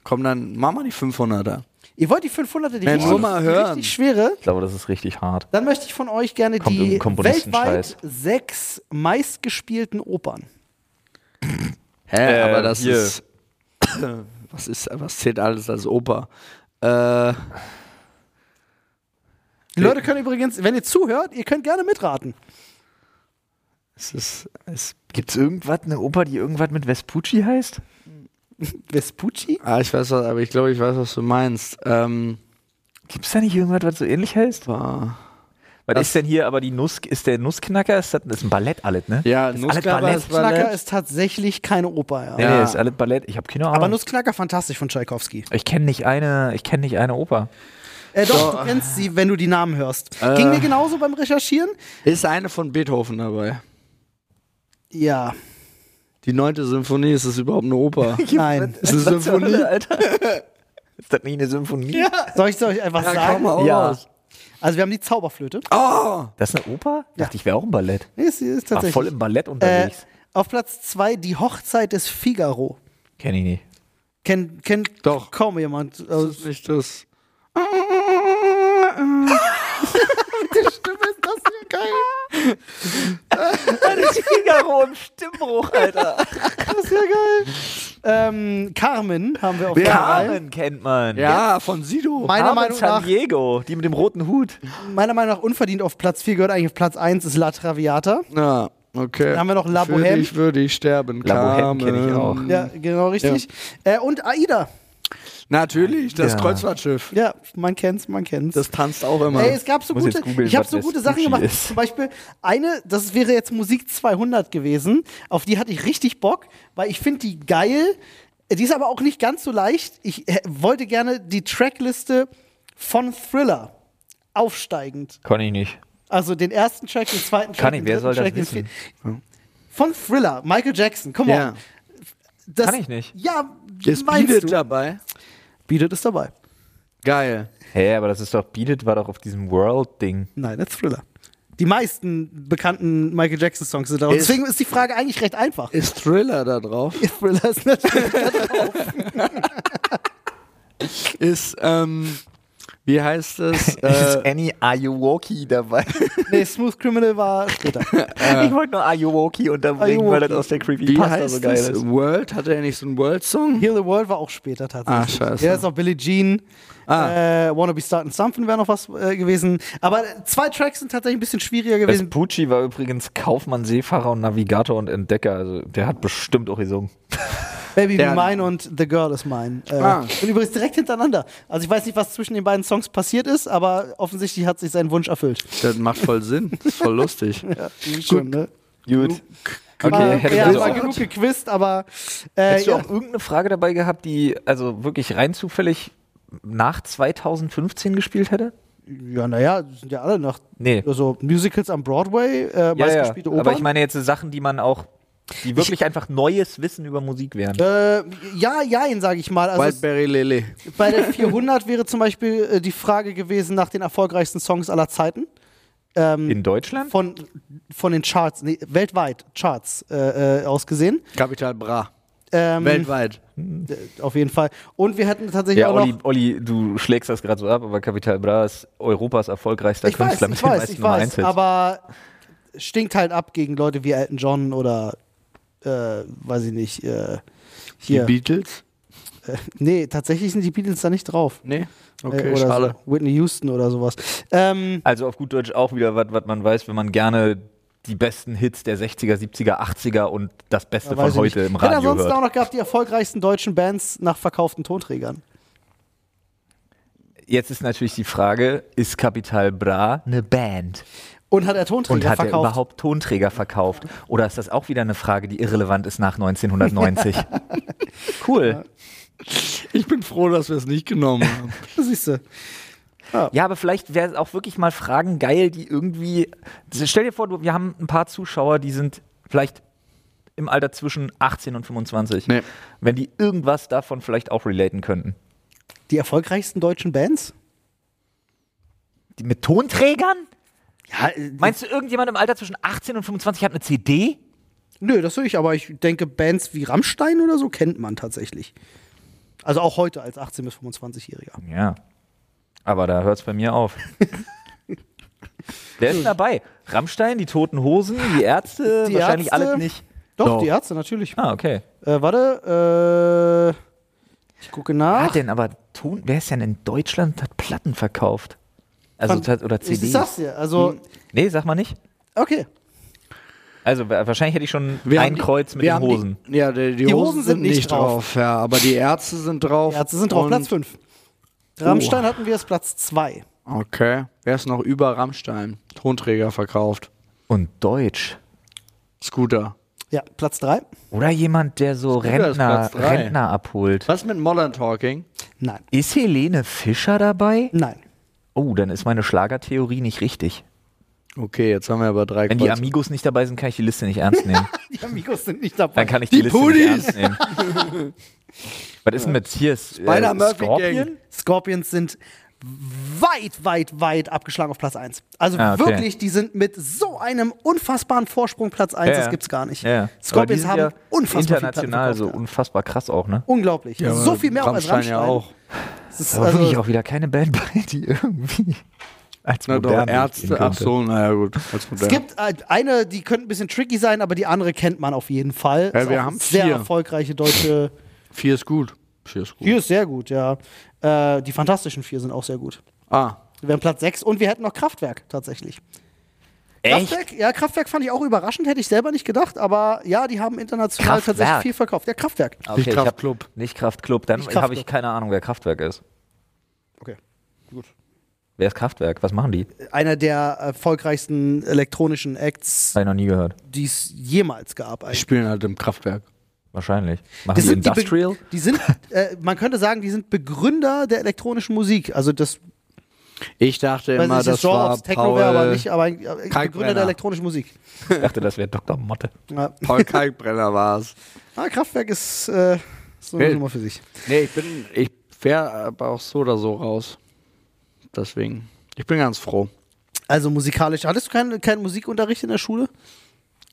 Speaker 3: Komm, dann mach mal die 500er.
Speaker 1: Ihr wollt die 500er, die, richtig,
Speaker 3: mal
Speaker 1: die
Speaker 3: hören.
Speaker 1: richtig schwere?
Speaker 4: Ich glaube, das ist richtig hart.
Speaker 1: Dann möchte ich von euch gerne
Speaker 4: Kommt
Speaker 1: die weltweit sechs meistgespielten Opern.
Speaker 3: Hä,
Speaker 4: Äh,
Speaker 3: aber das
Speaker 4: hier.
Speaker 3: ist. [COUGHS] was ist, was zählt alles als Oper? Äh,
Speaker 1: Die Leute können übrigens, wenn ihr zuhört, ihr könnt gerne mitraten.
Speaker 3: es ist, es,
Speaker 4: Gibt es irgendwas, eine Oper, die irgendwas mit Vespucci heißt? [LAUGHS]
Speaker 1: Vespucci?
Speaker 3: ah, ich weiß was, aber ich glaube, ich weiß, was du meinst. Ähm,
Speaker 4: Gibt es da nicht irgendwas, was so ähnlich heißt?
Speaker 3: war,
Speaker 4: Was
Speaker 3: Das-
Speaker 4: ist denn hier aber die Nuss, ist der Nussknacker? Ist das, das ist ein Ballett alles, ne?
Speaker 3: ja,
Speaker 4: Das
Speaker 3: Nussknacker
Speaker 4: Ballett.
Speaker 3: ist Ballett.
Speaker 1: ist tatsächlich keine Oper, ja.
Speaker 4: Nee,
Speaker 3: Ja.
Speaker 4: nee, ist alles Ballett. Ich habe keine Ahnung.
Speaker 1: Aber Nussknacker fantastisch von Tschaikowski.
Speaker 4: ich kenne nicht eine, ich kenne nicht eine Oper.
Speaker 1: Äh, doch, du kennst sie, wenn du die Namen hörst. Ging mir genauso beim Recherchieren?
Speaker 3: Ist eine von Beethoven dabei.
Speaker 1: Ja.
Speaker 3: Die neunte Symphonie, ist das überhaupt eine Oper? [LAUGHS]
Speaker 1: Nein.
Speaker 3: ist eine Symphonie?
Speaker 4: Alter? [LAUGHS] ist das nicht eine Symphonie?
Speaker 1: Soll ich es euch einfach sagen?
Speaker 4: Ja.
Speaker 3: raus.
Speaker 1: Also wir haben die Zauberflöte.
Speaker 3: Oh!
Speaker 4: Das ist eine Oper? Dachte ich, wäre auch ein Ballett.
Speaker 1: Nee, ist, ist
Speaker 4: War
Speaker 1: tatsächlich.
Speaker 4: voll im Ballett
Speaker 1: äh,
Speaker 4: unterwegs.
Speaker 1: auf Platz zwei die Hochzeit des Figaro.
Speaker 4: Kenn ich nicht.
Speaker 1: Kennt kennt
Speaker 3: Doch.
Speaker 1: kaum jemand.
Speaker 3: Das
Speaker 1: Also,
Speaker 3: ist nicht das. [LAUGHS]
Speaker 1: die Stimme ist das hier geil.
Speaker 4: Das Figaro im Stimmbruch, Alter.
Speaker 1: Das ist ja geil. Ähm, Carmen haben wir auf Platz drei.
Speaker 4: Carmen kennt man.
Speaker 3: Ja, von Sido.
Speaker 1: Meiner
Speaker 4: Carmen
Speaker 1: Meinung
Speaker 4: San
Speaker 1: nach,
Speaker 4: Diego, die mit dem roten Hut.
Speaker 1: meiner Meinung nach unverdient auf Platz 4 gehört eigentlich auf Platz 1 ist La Traviata.
Speaker 3: Ja, okay.
Speaker 1: Dann haben wir noch La
Speaker 3: Für
Speaker 1: Bohème.
Speaker 3: dich würde ich sterben.
Speaker 4: La Bohème kenn ich auch.
Speaker 1: Ja, genau richtig. Äh, und Aida.
Speaker 3: Natürlich, das
Speaker 4: Ja.
Speaker 3: Kreuzfahrtschiff.
Speaker 1: Ja, man kennt's, man kennt's.
Speaker 3: Das tanzt auch immer.
Speaker 1: Ey, es gab so
Speaker 4: Muss
Speaker 1: gute,
Speaker 4: googeln,
Speaker 1: ich habe so gute
Speaker 4: das
Speaker 1: Sachen
Speaker 4: Sushi
Speaker 1: gemacht.
Speaker 4: ist.
Speaker 1: Zum Beispiel eine, das wäre jetzt Musik 200 gewesen. Auf die hatte ich richtig Bock, weil ich finde die geil. Die ist aber auch nicht ganz so leicht. Ich äh, wollte gerne die Trackliste von Thriller aufsteigend.
Speaker 4: Kann ich nicht.
Speaker 1: Also den ersten Track, den zweiten Track,
Speaker 4: Kann ich,
Speaker 1: den
Speaker 4: wer soll das
Speaker 1: Track, den
Speaker 4: wissen?
Speaker 1: vierten- Von Thriller, Michael Jackson, come
Speaker 3: Ja.
Speaker 1: on. Das,
Speaker 4: Kann ich nicht.
Speaker 1: Ja,
Speaker 3: Ist Beat dabei?
Speaker 1: Beat It ist dabei.
Speaker 3: Geil.
Speaker 4: Hä, aber das ist doch, Beat It war doch auf diesem World-Ding.
Speaker 1: Nein, das ist Thriller. Die meisten bekannten Michael Jackson-Songs sind da.
Speaker 3: Ist-
Speaker 1: deswegen ist die Frage eigentlich recht einfach.
Speaker 3: Ist Thriller da drauf?
Speaker 1: Thriller ist natürlich. [LAUGHS]
Speaker 3: Ist, ähm, wie heißt es? [LAUGHS]
Speaker 4: ist
Speaker 3: Äh,
Speaker 4: Annie Ayuwoki dabei? [LAUGHS]
Speaker 1: nee, Smooth Criminal war später. [LAUGHS]
Speaker 4: ich wollte nur Ayuwoki unterbringen, weil das aus der Creepy
Speaker 3: wie
Speaker 4: Pasta
Speaker 3: heißt
Speaker 4: so geil
Speaker 3: es?
Speaker 4: ist.
Speaker 3: World? Hatte er nicht so einen World-Song?
Speaker 1: Heal the World war auch später tatsächlich.
Speaker 3: Ah, scheiße.
Speaker 1: Ja, ist auch Billie Jean.
Speaker 3: Ah.
Speaker 1: Äh, Wanna Be Starting Something wäre noch was äh, gewesen. Aber zwei Tracks sind tatsächlich ein bisschen schwieriger gewesen.
Speaker 4: Vespucci war übrigens Kaufmann, Seefahrer und Navigator und Entdecker. Also der hat bestimmt auch gesungen.
Speaker 1: Baby Be Mine und The Girl Is Mine. Äh,
Speaker 3: Ah.
Speaker 1: Und übrigens direkt hintereinander. Also ich weiß nicht, was zwischen den beiden Songs passiert ist, aber offensichtlich hat sich sein Wunsch erfüllt.
Speaker 3: Das macht voll Sinn. [LAUGHS] Ist voll lustig.
Speaker 1: Ja, schon, ne?
Speaker 4: Gut.
Speaker 1: Okay,
Speaker 4: hätte
Speaker 1: ja,
Speaker 4: man so
Speaker 1: war
Speaker 4: auch-
Speaker 1: genug gequizt, aber äh,
Speaker 4: Hättest du
Speaker 1: ja.
Speaker 4: auch irgendeine Frage dabei gehabt, die also wirklich rein zufällig nach 2015 gespielt hätte?
Speaker 1: ja, naja, sind ja alle noch
Speaker 4: Nee.
Speaker 1: also Musicals am Broadway, äh,
Speaker 4: Ja, ja.
Speaker 1: meistgespielte Opern.
Speaker 4: Aber ich meine jetzt so Sachen, die man auch, die wirklich einfach neues Wissen über Musik wären.
Speaker 1: äh, ja, jein, sage ich mal. Also
Speaker 3: Wildberry Lily.
Speaker 1: bei der [LAUGHS] 400 wäre zum Beispiel äh, die Frage gewesen nach den erfolgreichsten Songs aller Zeiten. Ähm,
Speaker 4: In Deutschland?
Speaker 1: von, von den Charts, nee, weltweit Charts äh, äh, ausgesehen.
Speaker 3: Capital Bra.
Speaker 1: Ähm,
Speaker 3: Weltweit.
Speaker 1: äh, Auf jeden Fall. Und wir hätten tatsächlich
Speaker 4: Ja,
Speaker 1: auch
Speaker 4: Olli,
Speaker 1: noch.
Speaker 4: Olli, du schlägst das gerade so ab, aber Capital Bra ist Europas erfolgreichster
Speaker 1: Ich weiß,
Speaker 4: Künstler mit
Speaker 1: ich
Speaker 4: den
Speaker 1: weiß,
Speaker 4: meisten
Speaker 1: ich weiß,
Speaker 4: 1 Hits.
Speaker 1: aber stinkt halt ab gegen Leute wie Elton John oder äh, weiß ich nicht, äh,
Speaker 3: Die
Speaker 1: hier.
Speaker 3: Beatles?
Speaker 1: Äh, nee, tatsächlich sind die Beatles da nicht drauf.
Speaker 3: Nee.
Speaker 1: äh,
Speaker 3: Okay,
Speaker 1: oder
Speaker 3: schade.
Speaker 1: So. Whitney Houston oder sowas. Ähm,
Speaker 4: Also auf gut Deutsch auch wieder was, was man weiß, wenn man gerne die besten Hits der 60er, 70er, 80er und das Beste
Speaker 1: weiß
Speaker 4: von heute
Speaker 1: nicht.
Speaker 4: im
Speaker 1: Ich hätte
Speaker 4: Radio
Speaker 1: ansonsten auch
Speaker 4: hört.
Speaker 1: noch gehabt die erfolgreichsten deutschen Bands nach verkauften Tonträgern.
Speaker 4: Jetzt ist natürlich die Frage, ist Capital Bra eine Band?
Speaker 1: Und hat er Tonträger
Speaker 4: Und hat er
Speaker 1: verkauft?
Speaker 4: überhaupt Tonträger verkauft? Oder ist das auch wieder eine Frage, die irrelevant ist nach 1990? [LAUGHS] cool.
Speaker 3: Ich bin froh, dass wir es nicht genommen haben. [LAUGHS]
Speaker 1: Das siehst du.
Speaker 4: Ja, aber vielleicht wäre es auch wirklich mal Fragen geil, die irgendwie. Stell dir vor, du, wir haben ein paar Zuschauer, die sind vielleicht im Alter zwischen 18 und 25.
Speaker 3: Nee.
Speaker 4: Wenn die irgendwas davon vielleicht auch relaten könnten.
Speaker 1: Die erfolgreichsten deutschen Bands?
Speaker 4: Die mit Tonträgern?
Speaker 1: Ja, äh,
Speaker 4: Meinst du, irgendjemand im Alter zwischen 18 und 25 hat eine CD?
Speaker 1: nö, das will ich, aber ich denke, Bands wie Rammstein oder so kennt man tatsächlich. Also auch heute als 18- bis 25-Jähriger.
Speaker 4: Ja. Aber da hört es bei mir auf. Wer ist denn dabei? Rammstein, die Toten Hosen, die Ärzte,
Speaker 1: Die
Speaker 4: wahrscheinlich
Speaker 1: Ärzte.
Speaker 4: alle nicht.
Speaker 1: Doch,
Speaker 3: Doch.
Speaker 1: die Ärzte natürlich.
Speaker 4: Ah, okay.
Speaker 1: Äh, warte, äh, ich gucke
Speaker 4: Wer
Speaker 1: nach.
Speaker 4: hat denn aber Ton, wer ist denn in Deutschland, hat Platten verkauft? Also,
Speaker 1: Fand-
Speaker 4: oder
Speaker 1: ich
Speaker 4: CDs?
Speaker 1: sag's dir, also,
Speaker 4: Nee, sag mal nicht.
Speaker 1: okay.
Speaker 4: Also wa- wahrscheinlich hätte ich schon
Speaker 3: Wir
Speaker 4: ein Kreuz mit den Hosen.
Speaker 3: Die, ja, die, die,
Speaker 1: Die
Speaker 3: Hosen,
Speaker 1: Hosen
Speaker 3: sind
Speaker 1: sind nicht
Speaker 3: nicht drauf. ja, aber die Ärzte sind drauf.
Speaker 1: Die Ärzte sind drauf, Platz 5. Rammstein hatten wir als Platz 2.
Speaker 3: Okay. Wer ist noch über Rammstein? Tonträger verkauft.
Speaker 4: Und Deutsch.
Speaker 3: Scooter.
Speaker 1: Ja, Platz 3?
Speaker 4: Oder jemand, der so
Speaker 3: Scooter
Speaker 4: Rentner. Rentner abholt.
Speaker 3: Was mit Modern Talking?
Speaker 1: Nein.
Speaker 4: Ist Helene Fischer dabei?
Speaker 1: Nein.
Speaker 4: Oh, dann ist meine Schlagertheorie nicht richtig.
Speaker 3: Okay, jetzt haben wir aber drei
Speaker 4: Wenn die
Speaker 3: Kreuz.
Speaker 4: Amigos nicht dabei sind, kann ich die Liste nicht ernst nehmen. [LAUGHS]
Speaker 1: Die Amigos sind nicht dabei.
Speaker 4: Dann kann ich die,
Speaker 3: Die
Speaker 4: Liste
Speaker 3: Pudis.
Speaker 4: nicht ernst nehmen. [LAUGHS] Was ist denn mit hier? Äh,
Speaker 3: Spider-Murphy
Speaker 4: Scorpion?
Speaker 3: Gang.
Speaker 1: Scorpions sind weit, weit, weit abgeschlagen auf Platz 1. Also
Speaker 4: Ah, okay.
Speaker 1: wirklich, die sind mit so einem unfassbaren Vorsprung Platz 1,
Speaker 4: Ja,
Speaker 1: das gibt's gar nicht.
Speaker 4: Ja, ja. Aber die
Speaker 1: Scorpions haben
Speaker 4: ja
Speaker 1: unfassbar
Speaker 4: international so unfassbar krass auch, ne?
Speaker 1: Unglaublich.
Speaker 3: Ja,
Speaker 1: so viel mehr auch als
Speaker 3: Rammstein
Speaker 1: Rammstein.
Speaker 3: ja auch.
Speaker 1: Das ist
Speaker 4: Da war wirklich
Speaker 1: also,
Speaker 4: auch wieder keine Band bei, die irgendwie als
Speaker 3: Na doch,
Speaker 4: modern
Speaker 3: Ärzte, ach so, naja gut. Als
Speaker 1: es gibt äh, eine, die könnte ein bisschen tricky sein, aber die andere kennt man auf jeden Fall.
Speaker 3: Ja, wir haben
Speaker 1: sehr
Speaker 3: vier.
Speaker 1: erfolgreiche deutsche.
Speaker 3: Vier ist gut. Vier ist gut.
Speaker 1: Vier ist sehr gut, ja. Äh, die fantastischen vier sind auch sehr gut.
Speaker 3: Ah,
Speaker 1: Wir haben Platz 6 und wir hätten noch Kraftwerk tatsächlich.
Speaker 4: Echt?
Speaker 1: Kraftwerk, ja, Kraftwerk fand ich auch überraschend, hätte ich selber nicht gedacht, aber ja, die haben international
Speaker 4: Kraftwerk.
Speaker 1: tatsächlich viel verkauft. Ja, Kraftwerk.
Speaker 4: Okay,
Speaker 3: Nicht
Speaker 4: hab-
Speaker 3: Kraftklub.
Speaker 4: Nicht Kraftklub, dann habe ich keine Ahnung, wer Kraftwerk ist.
Speaker 1: Okay, gut.
Speaker 4: Wer ist Kraftwerk? Was machen die?
Speaker 1: Einer der erfolgreichsten elektronischen Acts,
Speaker 4: Habe ich noch nie gehört.
Speaker 1: die es jemals gab.
Speaker 3: die
Speaker 1: Eigentlich.
Speaker 3: spielen halt im Kraftwerk.
Speaker 4: Wahrscheinlich. Machen
Speaker 1: Das
Speaker 4: die
Speaker 1: sind die,
Speaker 4: Industrial?
Speaker 1: Be die sind, äh, man könnte sagen, die sind Begründer der elektronischen Musik. Also das,
Speaker 3: Ich dachte immer,
Speaker 1: nicht,
Speaker 3: das
Speaker 1: das Genre
Speaker 3: war
Speaker 1: aufs Techno wäre, aber
Speaker 3: Paul,
Speaker 1: nicht, aber äh, Begründer der elektronischen Musik.
Speaker 4: Ich dachte, das wäre Dr. Motte.
Speaker 1: Ja.
Speaker 3: Paul Kalkbrenner war es.
Speaker 1: Ah, Kraftwerk ist äh, so eine. Nummer für sich.
Speaker 3: Nee, ich bin, ich wäre aber auch so oder so raus. Deswegen, ich bin ganz froh.
Speaker 1: Also musikalisch. Hattest du keinen, keinen Musikunterricht in der Schule?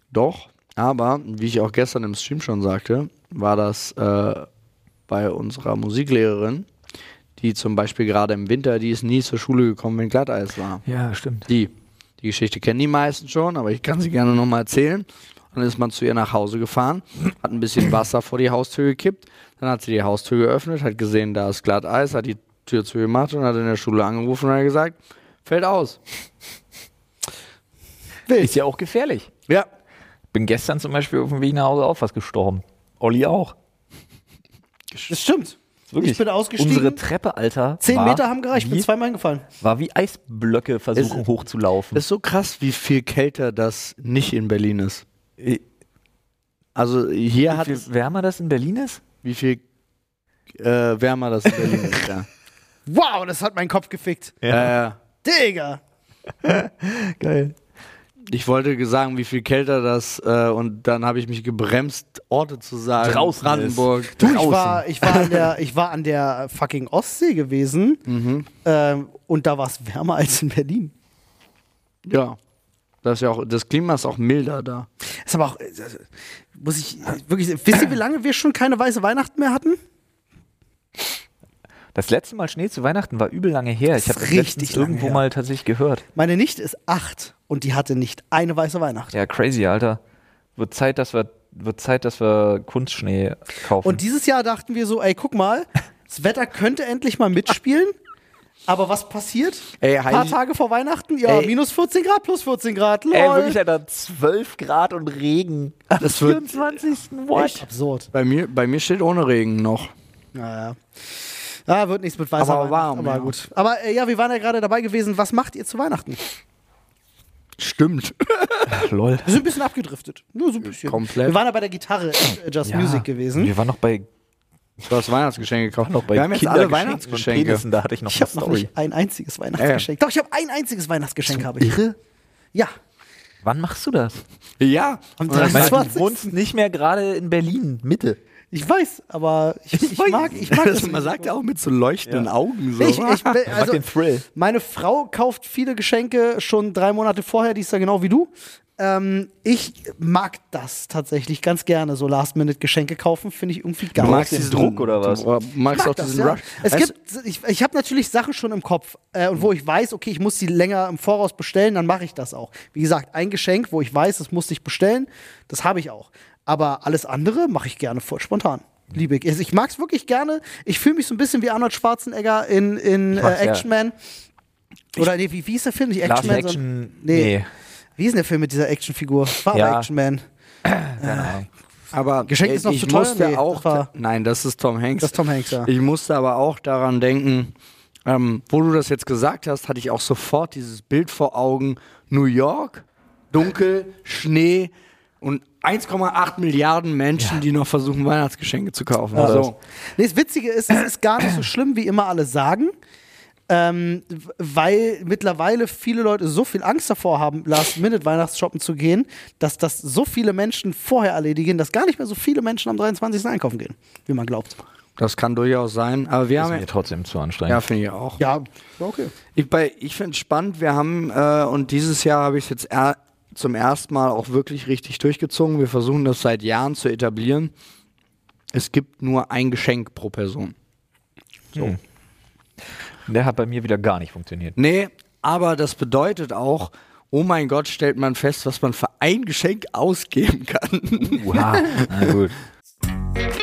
Speaker 3: Doch, aber wie ich auch gestern im Stream schon sagte, war das äh, bei unserer Musiklehrerin, die zum Beispiel gerade im Winter, die ist nie zur Schule gekommen, wenn Glatteis war.
Speaker 4: Ja, stimmt.
Speaker 3: Die. Die Geschichte kennen die meisten schon, aber ich kann sie gerne nochmal erzählen. Dann ist man zu ihr nach Hause gefahren, hat ein bisschen Wasser vor die Haustür gekippt, dann hat sie die Haustür geöffnet, hat gesehen, da ist Glatteis, hat die Tür zugemacht und hat in der Schule angerufen und hat gesagt, fällt aus.
Speaker 4: Ist ja auch gefährlich.
Speaker 3: Ja.
Speaker 4: Bin gestern zum Beispiel auf dem Weg nach Hause auch was gestorben. Olli auch.
Speaker 1: Das stimmt.
Speaker 4: Wirklich.
Speaker 1: Ich bin ausgestiegen.
Speaker 4: Unsere Treppe, Alter.
Speaker 1: Zehn
Speaker 4: war
Speaker 1: Meter haben gereicht, ich bin
Speaker 4: wie,
Speaker 1: zweimal hingefallen.
Speaker 4: war wie Eisblöcke versuchen
Speaker 3: Es-
Speaker 4: hochzulaufen.
Speaker 3: Ist so krass, wie viel kälter das nicht in Berlin ist.
Speaker 4: Äh,
Speaker 3: Also hier
Speaker 4: wie
Speaker 3: hat
Speaker 4: viel
Speaker 3: es,
Speaker 4: wärmer das in Berlin ist?
Speaker 3: wie viel äh, wärmer das in Berlin ist. Ja. [LAUGHS]
Speaker 1: Wow, das hat meinen Kopf gefickt.
Speaker 3: Äh,
Speaker 1: Digga. [LAUGHS]
Speaker 4: Geil.
Speaker 3: Ich wollte sagen, wie viel kälter das äh, und dann habe ich mich gebremst, Orte zu sagen.
Speaker 4: Draußen
Speaker 3: Brandenburg.
Speaker 1: Du, ich war, ich, war an der, ich war an der fucking Ostsee gewesen [LAUGHS]
Speaker 3: Mhm.
Speaker 1: ähm, und da war es wärmer als in Berlin.
Speaker 3: Ja. Das, ist ja auch, das Klima ist auch milder da.
Speaker 1: Ist aber auch, äh, muss ich wirklich, wisst ihr, wie lange wir schon keine weiße Weihnachten mehr hatten?
Speaker 4: Das letzte Mal Schnee zu Weihnachten war übel lange her. Ich habe
Speaker 1: richtig
Speaker 4: irgendwo
Speaker 1: her.
Speaker 4: mal tatsächlich gehört.
Speaker 1: Meine Nichte ist acht und die hatte nicht eine weiße Weihnacht.
Speaker 4: Ja, crazy, Alter. Wird Zeit, dass wir, wird Zeit, dass wir Kunstschnee kaufen.
Speaker 1: Und dieses Jahr dachten wir so, ey, guck mal, das Wetter könnte endlich mal mitspielen. Aber was passiert?
Speaker 3: Ey,
Speaker 1: Ein paar Tage vor Weihnachten, ja,
Speaker 3: Ey.
Speaker 1: minus 14 Grad, plus 14 Grad, lol.
Speaker 4: Ey, wirklich, Alter, 12 Grad und Regen. Am
Speaker 3: Das wird-
Speaker 4: 24. What?
Speaker 1: Absurd.
Speaker 3: Bei mir, bei mir steht ohne Regen noch.
Speaker 1: Naja. Ja, wird nichts mit weißer
Speaker 3: Aber
Speaker 1: Weihnachten,
Speaker 3: warm,
Speaker 1: aber
Speaker 3: ja.
Speaker 1: gut. Aber äh, ja, wir waren ja gerade dabei gewesen, was macht ihr zu Weihnachten?
Speaker 3: Stimmt.
Speaker 4: Lol.
Speaker 1: Wir sind ein bisschen abgedriftet. Nur so ein bisschen.
Speaker 3: Komplett.
Speaker 1: Wir waren ja bei der Gitarre äh, Just Music gewesen.
Speaker 4: Wir waren noch bei
Speaker 3: Du hast Weihnachtsgeschenke gekauft.
Speaker 4: Noch bei
Speaker 3: Wir haben jetzt alle Weihnachtsgeschenke.
Speaker 4: Penissen, da hatte ich noch
Speaker 1: Ich
Speaker 4: eine
Speaker 1: habe noch
Speaker 4: Story.
Speaker 1: nicht ein einziges Weihnachtsgeschenk. Doch, ich habe ein einziges Weihnachtsgeschenk. Habe ich.
Speaker 3: Irre?
Speaker 1: Ja.
Speaker 4: Wann machst du das?
Speaker 3: Ja.
Speaker 1: Am
Speaker 3: Und das-
Speaker 4: Ich meine,
Speaker 1: 23.
Speaker 4: du wohnst nicht mehr gerade in Berlin, Mitte.
Speaker 1: Ich weiß, aber ich, ich,
Speaker 4: weiß.
Speaker 1: mag, ich mag [LAUGHS] das.
Speaker 3: man sagt ja auch mit so leuchtenden Augen so.
Speaker 1: Ich, ich, [LAUGHS]
Speaker 4: Ich
Speaker 1: also,
Speaker 4: den Thrill.
Speaker 1: meine Frau kauft viele Geschenke schon drei Monate vorher, die ist ja genau wie du. Ähm, ich mag das tatsächlich ganz gerne, so Last-Minute-Geschenke kaufen, finde ich irgendwie geil.
Speaker 3: Du magst
Speaker 4: den
Speaker 3: diesen
Speaker 4: Druck oder was?
Speaker 3: Du magst
Speaker 1: mag
Speaker 3: auch
Speaker 1: das,
Speaker 3: diesen
Speaker 1: ja.
Speaker 3: Rush.
Speaker 1: Es
Speaker 3: Weißt
Speaker 1: gibt, ich, ich habe natürlich Sachen schon im Kopf äh, und wo ich weiß, okay, ich muss sie länger im Voraus bestellen, dann mache ich das auch. Wie gesagt, ein Geschenk, wo ich weiß, das musste ich bestellen, das habe ich auch. Aber alles andere mache ich gerne voll spontan. Liebe ich. Also ich mag es wirklich gerne. Ich fühle mich so ein bisschen wie Arnold Schwarzenegger in, in äh,
Speaker 4: ja.
Speaker 1: Action Man. Oder nee, wie, wie ist der Film? Nicht
Speaker 4: Last
Speaker 1: Action Man.
Speaker 4: Action.
Speaker 1: sondern- nee.
Speaker 4: Nee.
Speaker 1: Wie ist denn der Film mit dieser Actionfigur? War
Speaker 4: Ja.
Speaker 1: aber Action Man.
Speaker 4: Keine Ahnung.
Speaker 3: Aber
Speaker 1: Geschenk ist noch
Speaker 3: ich
Speaker 1: zu teuer?
Speaker 3: musste
Speaker 1: Nee,
Speaker 3: auch.
Speaker 1: das war-
Speaker 3: nein, das ist Tom Hanks.
Speaker 1: Das ist Tom Hanks, ja.
Speaker 3: Ich musste aber auch daran denken, ähm, wo du das jetzt gesagt hast, hatte ich auch sofort dieses Bild vor Augen. New York, dunkel, Schnee und 1,8 Milliarden Menschen, die noch versuchen, Weihnachtsgeschenke zu kaufen.
Speaker 1: Ja.
Speaker 3: so.
Speaker 1: Nee, das Witzige ist, es ist gar nicht so schlimm, wie immer alle sagen. Ähm, weil mittlerweile viele Leute so viel Angst davor haben, Last-Minute-Weihnachtsshoppen zu gehen, dass das so viele Menschen vorher erledigen, dass gar nicht mehr so viele Menschen am 23. einkaufen gehen, wie man glaubt.
Speaker 3: Das kann durchaus sein. Aber wir
Speaker 4: Das
Speaker 3: haben
Speaker 4: ist mir trotzdem zu anstrengend.
Speaker 3: ja, finde ich auch.
Speaker 1: Ja, okay.
Speaker 3: Ich, bei- ich finde es spannend, wir haben, äh, und dieses Jahr habe ich es jetzt er, zum ersten Mal auch wirklich richtig durchgezogen. Wir versuchen das seit Jahren zu etablieren. Es gibt nur ein Geschenk pro Person.
Speaker 4: So. Der hat bei mir wieder gar nicht funktioniert.
Speaker 3: Nee, aber das bedeutet auch, oh mein Gott, stellt man fest, was man für ein Geschenk ausgeben kann.
Speaker 4: Wow. Na gut. [LAUGHS]